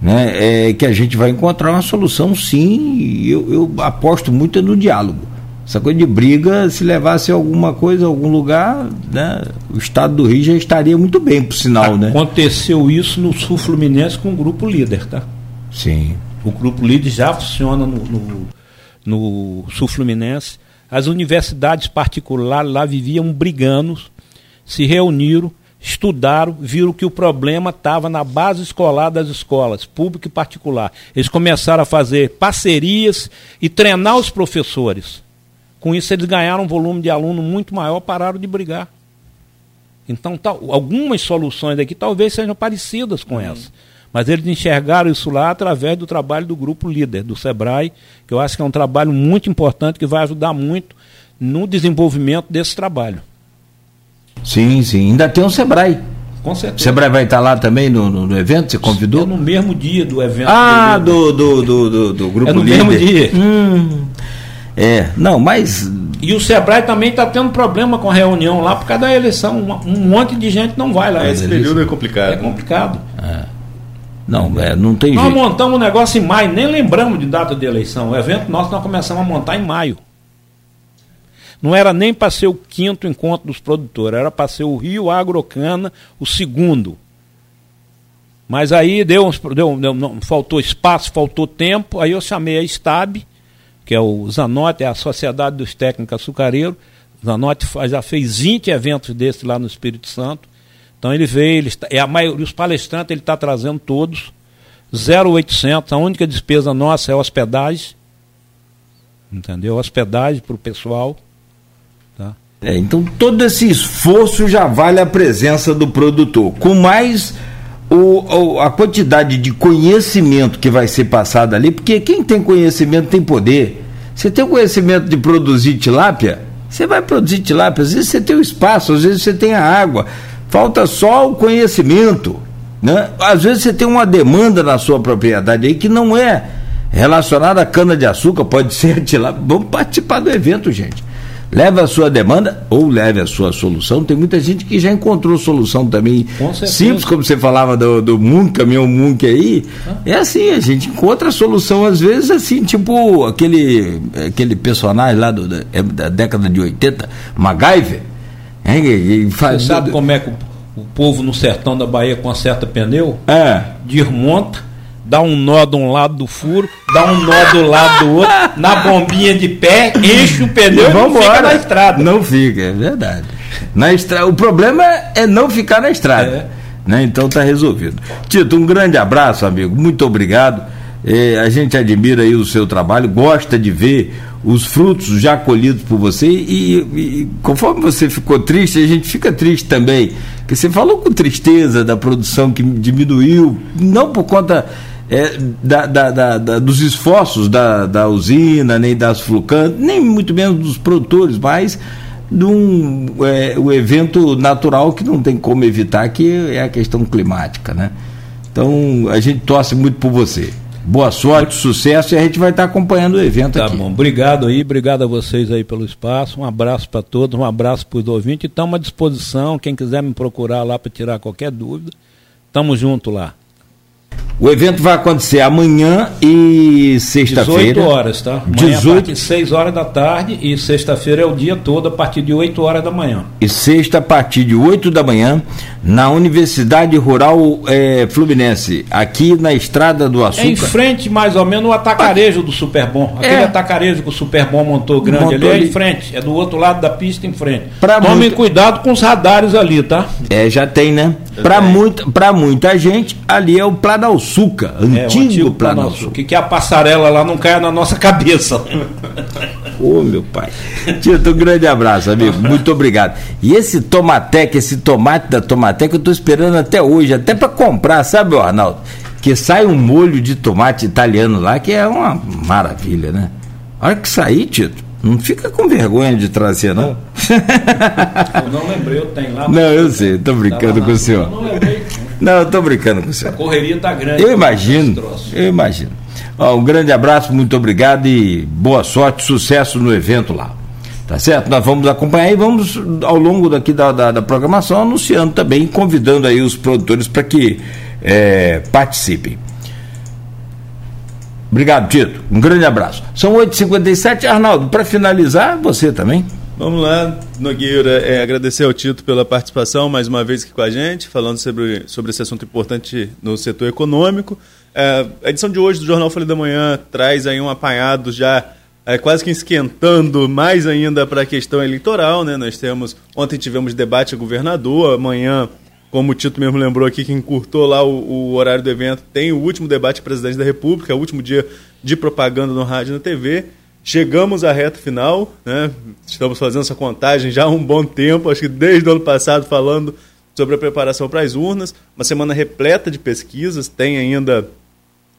né, é que a gente vai encontrar uma solução sim, eu, eu aposto muito no diálogo. Essa coisa de briga, se levasse alguma coisa a algum lugar, né, o estado do Rio já estaria muito bem, por sinal, né? Aconteceu isso no Sul Fluminense com o grupo líder, tá? Sim. O grupo líder já funciona no, no, no Sul Fluminense. As universidades particulares lá viviam brigando, se reuniram, estudaram, viram que o problema estava na base escolar das escolas, pública e particular. Eles começaram a fazer parcerias e treinar os professores. Com isso, eles ganharam um volume de aluno muito maior, pararam de brigar. Então, tal, algumas soluções aqui talvez sejam parecidas com uhum. essa. Mas eles enxergaram isso lá através do trabalho do grupo líder, do SEBRAE, que eu acho que é um trabalho muito importante, que vai ajudar muito no desenvolvimento desse trabalho. Sim, sim. Ainda tem o SEBRAE. Com certeza. O Sebrae vai estar lá também no, no, no evento? Você convidou? É no mesmo dia do evento. Ah, do, do, do, do, do grupo É no líder. mesmo dia. Hum, é, não, mas E o Sebrae também está tendo problema com a reunião lá por causa da eleição. Um, um monte de gente não vai lá. Esse é período é É complicado. complicado. não, é, não tem Nós jeito. montamos o negócio em maio, nem lembramos de data de eleição. O evento nosso nós começamos a montar em maio. Não era nem para ser o quinto encontro dos produtores, era para ser o Rio Agrocana, o segundo. Mas aí deu, uns- deu, não, faltou espaço, faltou tempo, aí eu chamei a STAB, que é o Zanotti, é a Sociedade dos Técnicos Açucareiros. Zanotti já fez 20 eventos desses lá no Espírito Santo. Então ele veio, ele é a maioria, os palestrantes ele está trazendo todos. 0,800, a única despesa nossa é hospedagem. Entendeu? Hospedagem para o pessoal. É, então todo esse esforço já vale a presença do produtor. Com mais o, o- a quantidade de conhecimento que vai ser passado ali, porque quem tem conhecimento tem poder. Você tem o conhecimento de produzir tilápia, você vai produzir tilápia. Às vezes você tem o espaço, às vezes você tem a água. Falta só o conhecimento. Né? Às vezes você tem uma demanda na sua propriedade aí que não é relacionada à cana-de-açúcar, pode ser a tilápia. Vamos participar do evento, gente. Leve a sua demanda ou leve a sua solução. Tem muita gente que já encontrou solução também. Com. Simples, como você falava do, do Munk, caminhão Munk aí. É assim, a gente encontra a solução, às vezes, assim, tipo aquele, aquele personagem lá do- da, é da década de 80, MacGyver. É, faz Você sabe como é que o, o povo no sertão da Bahia conserta pneu? É. Desmonta, dá um nó de um lado do furo, dá um nó do lado do outro, na bombinha de pé, enche o pneu e não fica na estrada. Não fica, é verdade. Na estra... O problema é não ficar na estrada. É. Né? Então tá resolvido. Tito, um grande abraço, amigo. Muito obrigado. Eh, a gente admira aí o seu trabalho, gosta de ver os frutos já colhidos por você e, e conforme você ficou triste, a gente fica triste também. Porque você falou com tristeza da produção que diminuiu, não por conta é, da, da- da- dos esforços da, usina, nem das flucantes, nem muito menos dos produtores, mas de um é, o evento natural que não tem como evitar, que é a questão climática, né? Então a gente torce muito por você. Boa sorte, sucesso e a gente vai estar acompanhando o evento Tá aqui. bom, obrigado aí, obrigado a vocês aí pelo espaço, um abraço para todos, um abraço para os ouvintes, estamos à disposição, quem quiser me procurar lá para tirar qualquer dúvida, estamos junto lá. O evento vai acontecer amanhã e 18 sexta-feira. horas, tá? Amanhã 18 a partir de 6 horas da tarde e sexta-feira é o dia todo a partir de 8 horas da manhã. e sexta a partir de 8 da manhã na Universidade Rural eh, Fluminense, aqui na Estrada do É Açúcar. em frente, mais ou menos, o atacarejo do Superbom. Aquele É. atacarejo que o Superbom montou grande Montou ali, é em frente. É do outro lado da pista, em frente. Pra Tomem muito- cuidado com os radares ali, tá? É, já tem, né? Para muita, pra muita gente, ali é o Planalçuca, É, antigo, o antigo Planalçuca. Que, que a passarela lá não caia na nossa cabeça. Ô, meu pai. Tito, um grande abraço, amigo. Muito obrigado. E esse tomatec, esse tomate da tomatec, eu tô esperando até hoje, até para comprar, sabe, Arnaldo? Que sai um molho de tomate italiano lá, que é uma maravilha, né? A hora que sair, Tito, não fica com vergonha de trazer, não. eu não lembrei, eu tenho lá. Não, eu sei, tô brincando com o senhor. Eu não lembrei. Não, eu tô brincando com o senhor. A correria tá grande. Eu imagino, Esse troço. eu imagino. Ó, um grande abraço, muito obrigado e boa sorte, sucesso no evento lá. Tá certo? Nós vamos acompanhar e vamos, ao longo daqui da, da, da programação, anunciando também, convidando aí os produtores para que eh, participem. Obrigado, Tito. Um grande abraço. São 8h57. Arnaldo, para finalizar, você também. Vamos lá, Nogueira, é, agradecer ao Tito pela participação mais uma vez aqui com a gente, falando sobre, sobre esse assunto importante no setor econômico. É, a edição de hoje do Jornal Folha da Manhã traz aí um apanhado já é, quase que esquentando mais ainda para a questão eleitoral. Né? Nós temos, ontem tivemos debate a governador, amanhã, como o Tito mesmo lembrou aqui, que encurtou lá o, o horário do evento, tem o último debate presidente da República, o último dia de propaganda no rádio e na TV. Chegamos à reta final, né? estamos fazendo essa contagem já há um bom tempo, acho que desde o ano passado falando sobre a preparação para as urnas. Uma semana repleta de pesquisas, tem ainda.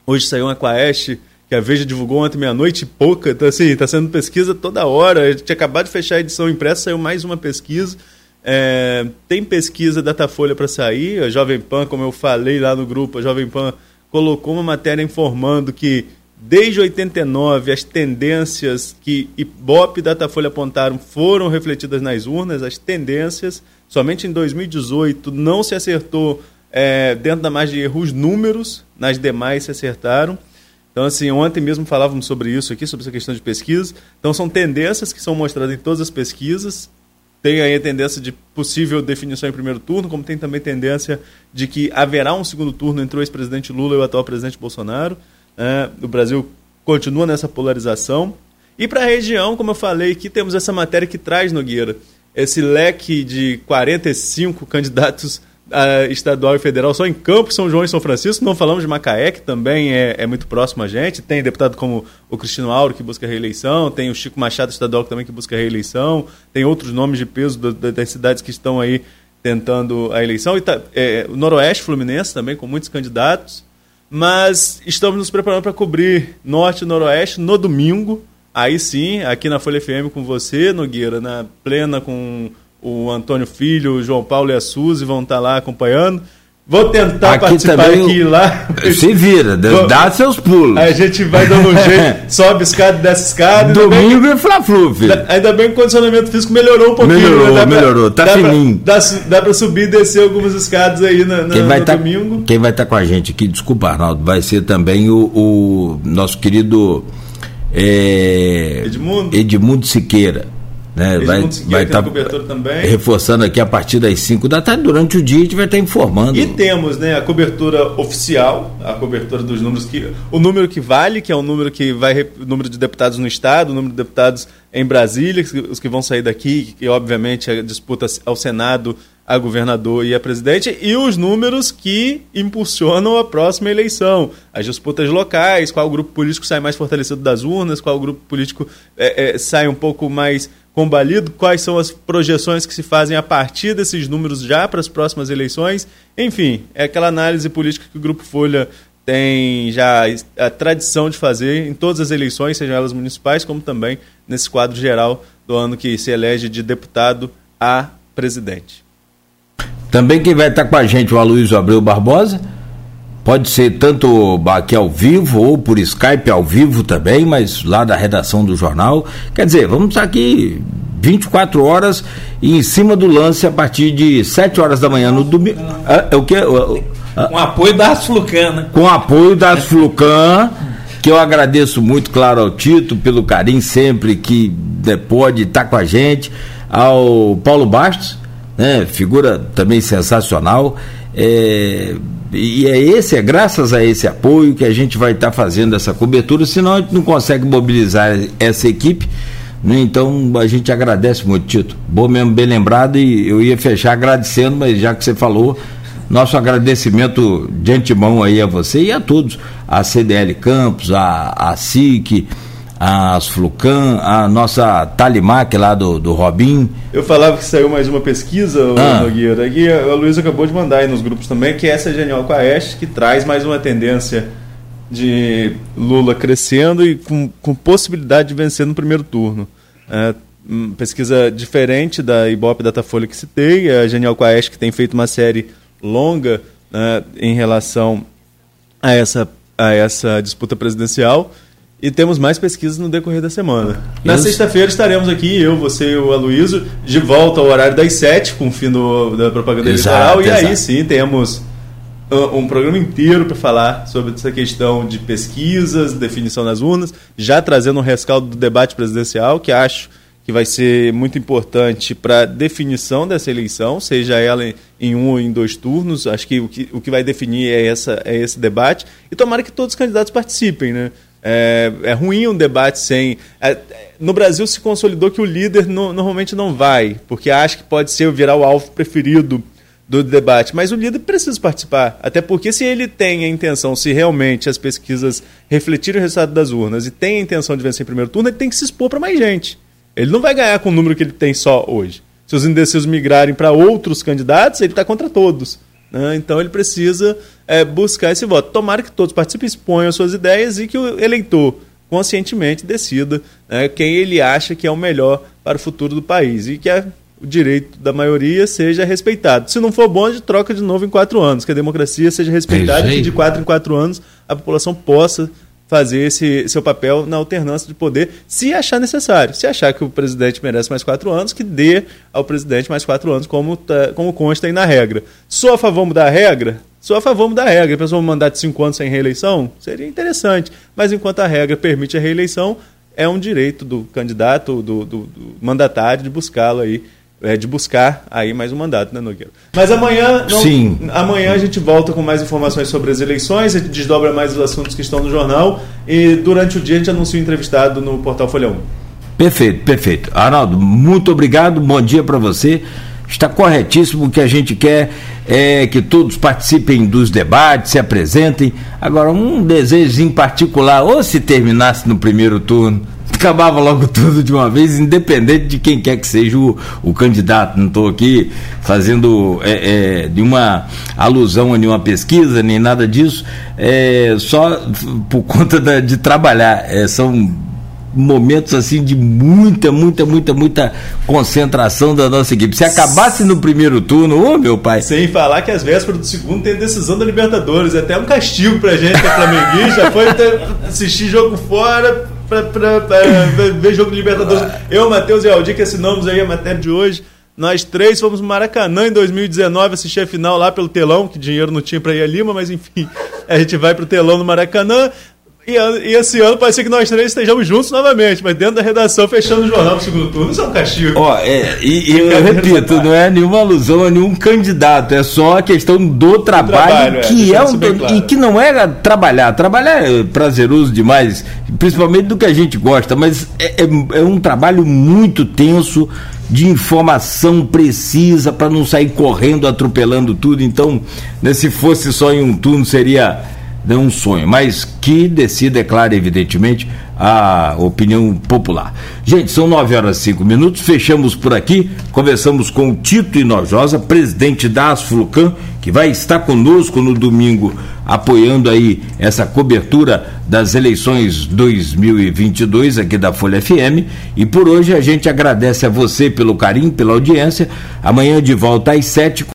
Hoje saiu uma Quaest que a Veja divulgou ontem meia-noite e pouca. Então, assim, está sendo pesquisa toda hora. A gente acabou de fechar a edição impressa, saiu mais uma pesquisa. É, tem pesquisa Datafolha para sair. A Jovem Pan, como eu falei lá no grupo, a Jovem Pan colocou uma matéria informando que desde 89 as tendências que Ibope e Datafolha apontaram foram refletidas nas urnas, as tendências. Somente em 2018 não se acertou é, dentro da margem de erro os números, nas demais se acertaram. Então, assim, ontem mesmo falávamos sobre isso aqui, sobre essa questão de pesquisa. Então, são tendências que são mostradas em todas as pesquisas. Tem aí a tendência de possível definição em primeiro turno, como tem também tendência de que haverá um segundo turno entre o ex-presidente Lula e o atual presidente Bolsonaro. É, o Brasil continua nessa polarização. E para a região, como eu falei aqui, temos essa matéria que traz, Nogueira, esse leque de 45 candidatos uh, estadual e federal só em Campos, São João e São Francisco. Não falamos de Macaé, que também é, é, muito próximo a gente. Tem deputado como o Cristino Auro, que busca reeleição. Tem o Chico Machado estadual, também que busca reeleição. Tem outros nomes de peso do, do, das cidades que estão aí tentando a eleição. E tá, é, o Noroeste Fluminense também, com muitos candidatos. Mas estamos nos preparando para cobrir Norte e Noroeste no domingo. Aí sim, aqui na Folha FM com você, Nogueira, na plena com o Antônio Filho, o João Paulo e a Suzy vão estar lá acompanhando. Vou tentar aqui participar aqui e lá. <laughs> Se vira, dá seus pulos. Aí a gente vai dando um <laughs> jeito, sobe escada, desce escada. Domingo é fla-flu, filho. Ainda bem que o condicionamento físico melhorou um pouquinho. Melhorou, né? melhorou, tá dá fininho. Pra, dá, dá pra subir e descer algumas escadas aí na, na, quem vai no tá, domingo. Quem vai estar tá com a gente aqui, desculpa, Arnaldo, vai ser também o, o nosso querido é, Edmundo. Edmundo Siqueira né? vai vai estar tá reforçando aqui a partir das 5 da tarde. Durante o dia a gente vai estar tá informando. E temos né, a cobertura oficial, a cobertura dos números que. O número que vale, que é o número que vai. O número de deputados no Estado, o número de deputados em Brasília, os que vão sair daqui, que obviamente a disputa ao Senado, a governador e a presidente, e os números que impulsionam a próxima eleição. As disputas locais, qual grupo político sai mais fortalecido das urnas, qual grupo político é, é, sai um pouco mais combalido, quais são as projeções que se fazem a partir desses números já para as próximas eleições. Enfim, é aquela análise política que o Grupo Folha tem já a tradição de fazer em todas as eleições, sejam elas municipais, como também nesse quadro geral do ano que se elege de deputado a presidente. Também quem vai estar com a gente, o Aloysio Abreu Barbosa, Pode ser tanto aqui ao vivo ou por Skype ao vivo também, mas lá da redação do jornal. Quer dizer, vamos estar aqui 24 horas e em cima do lance a partir de 7 horas da manhã no domingo. Ah, é o que? Com apoio da Asflucan, né? Com apoio da Asflucan, que eu agradeço muito, claro, ao Tito pelo carinho sempre que pode estar com a gente, ao Paulo Bastos, né, figura também sensacional. É, e é esse, é graças a esse apoio que a gente vai estar tá fazendo essa cobertura, senão a gente não consegue mobilizar essa equipe. Né? Então a gente agradece muito, Tito. Bom mesmo, bem lembrado, e eu ia fechar agradecendo, mas já que você falou, nosso agradecimento de antemão aí a você e a todos, a CDL Campos, a, a SIC, as Flucan, a nossa Talimac lá do, do Robin. Eu falava que saiu mais uma pesquisa, ah. Nogueira, e a Luísa acabou de mandar aí nos grupos também, que essa é genial com a Este, que traz mais uma tendência de Lula crescendo e com, com possibilidade de vencer no primeiro turno. É, pesquisa diferente da Ibope Datafolha que citei, a Genial Quaest que tem feito uma série longa né, em relação a essa, a essa disputa presidencial e temos mais pesquisas no decorrer da semana. Na sexta-feira estaremos aqui, eu, você e o Aloysio, de volta ao horário das sete, com o fim do, da propaganda exato, eleitoral. E exato. aí sim temos um, um programa inteiro para falar sobre essa questão de pesquisas, definição das urnas, já trazendo um rescaldo do debate presidencial, que acho que vai ser muito importante para a definição dessa eleição, seja ela em, em, um ou em dois turnos. Acho que o que, o que vai definir é, essa, é esse debate. E tomara que todos os candidatos participem, né? É, é ruim um debate sem. É, no Brasil se consolidou que o líder no, normalmente não vai, porque acha que pode ser virar o alvo preferido do debate. Mas o líder precisa participar. Até porque se ele tem a intenção, se realmente as pesquisas refletirem o resultado das urnas e tem a intenção de vencer em primeiro turno, ele tem que se expor para mais gente. Ele não vai ganhar com o número que ele tem só hoje. se os indecisos migrarem para outros candidatos, ele está contra todos. Né? Então ele precisa é, buscar esse voto. Tomara que todos participem, exponham suas ideias e que o eleitor conscientemente decida né, quem ele acha que é o melhor para o futuro do país e que a, o direito da maioria seja respeitado. Se não for bom, a gente troca de novo em quatro anos, que a democracia seja respeitada e que de quatro em quatro anos a população possa fazer esse seu papel na alternância de poder, se achar necessário. Se achar que o presidente merece mais quatro anos, que dê ao presidente mais quatro anos, como, tá, como consta aí na regra. Sou a favor mudar a regra? Sou a favor de mudar a regra. A pessoa mandar de cinco anos sem reeleição? Seria interessante. Mas enquanto a regra permite a reeleição, é um direito do candidato, do, do, do mandatário, de buscá-lo aí é, de buscar aí mais um mandato, né, Nogueira? Mas amanhã, não, Sim. amanhã a gente volta com mais informações sobre as eleições, a gente desdobra mais os assuntos que estão no jornal e durante o dia a gente anuncia o entrevistado no portal Folha 1. Perfeito, perfeito. Arnaldo, muito obrigado, bom dia para você. Está corretíssimo o que a gente quer é que todos participem dos debates, se apresentem. Agora, um desejo em particular, ou se terminasse no primeiro turno, <laughs> acabava logo tudo de uma vez, independente de quem quer que seja o, o candidato. Não estou aqui fazendo é, é, nenhuma alusão a nenhuma pesquisa, nem nada disso, é, só por <laughs> conta da, de trabalhar. É, são momentos assim de muita, muita, muita, muita concentração da nossa equipe. Se acabasse no primeiro turno, ô meu pai. Sem falar que as vésperas do segundo tem decisão da Libertadores, é até um castigo pra gente que é flamenguista, foi assistir jogo fora para ver jogo de Libertadores. Eu, Matheus e Aldir, que assinamos aí a matéria de hoje. Nós três fomos no Maracanã em 2019 assistir a final lá pelo telão, que dinheiro não tinha para ir a Lima, mas enfim, a gente vai pro telão no Maracanã. E, e, esse ano pode ser que nós três estejamos juntos novamente, mas dentro da redação, fechando o jornal pro segundo turno. Isso é um castigo. Ó, é, e, e eu repito, não é nenhuma alusão a nenhum candidato, é só a questão do trabalho, trabalho é, que é, é um, claro. e que não é trabalhar. Trabalhar é prazeroso demais, principalmente do que a gente gosta, mas é, é, é um trabalho muito tenso de informação precisa para não sair correndo, atropelando tudo. Então, né, se fosse só em um turno, seria de um sonho, mas que decida, é claro, evidentemente, a opinião popular. Gente, são 9 horas e 5 minutos, fechamos por aqui, conversamos com o Tito Inojosa, presidente da Asflucan, que vai estar conosco no domingo, apoiando aí essa cobertura das eleições 2022 aqui da Folha FM. E por hoje a gente agradece a você pelo carinho, pela audiência. Amanhã de volta às 7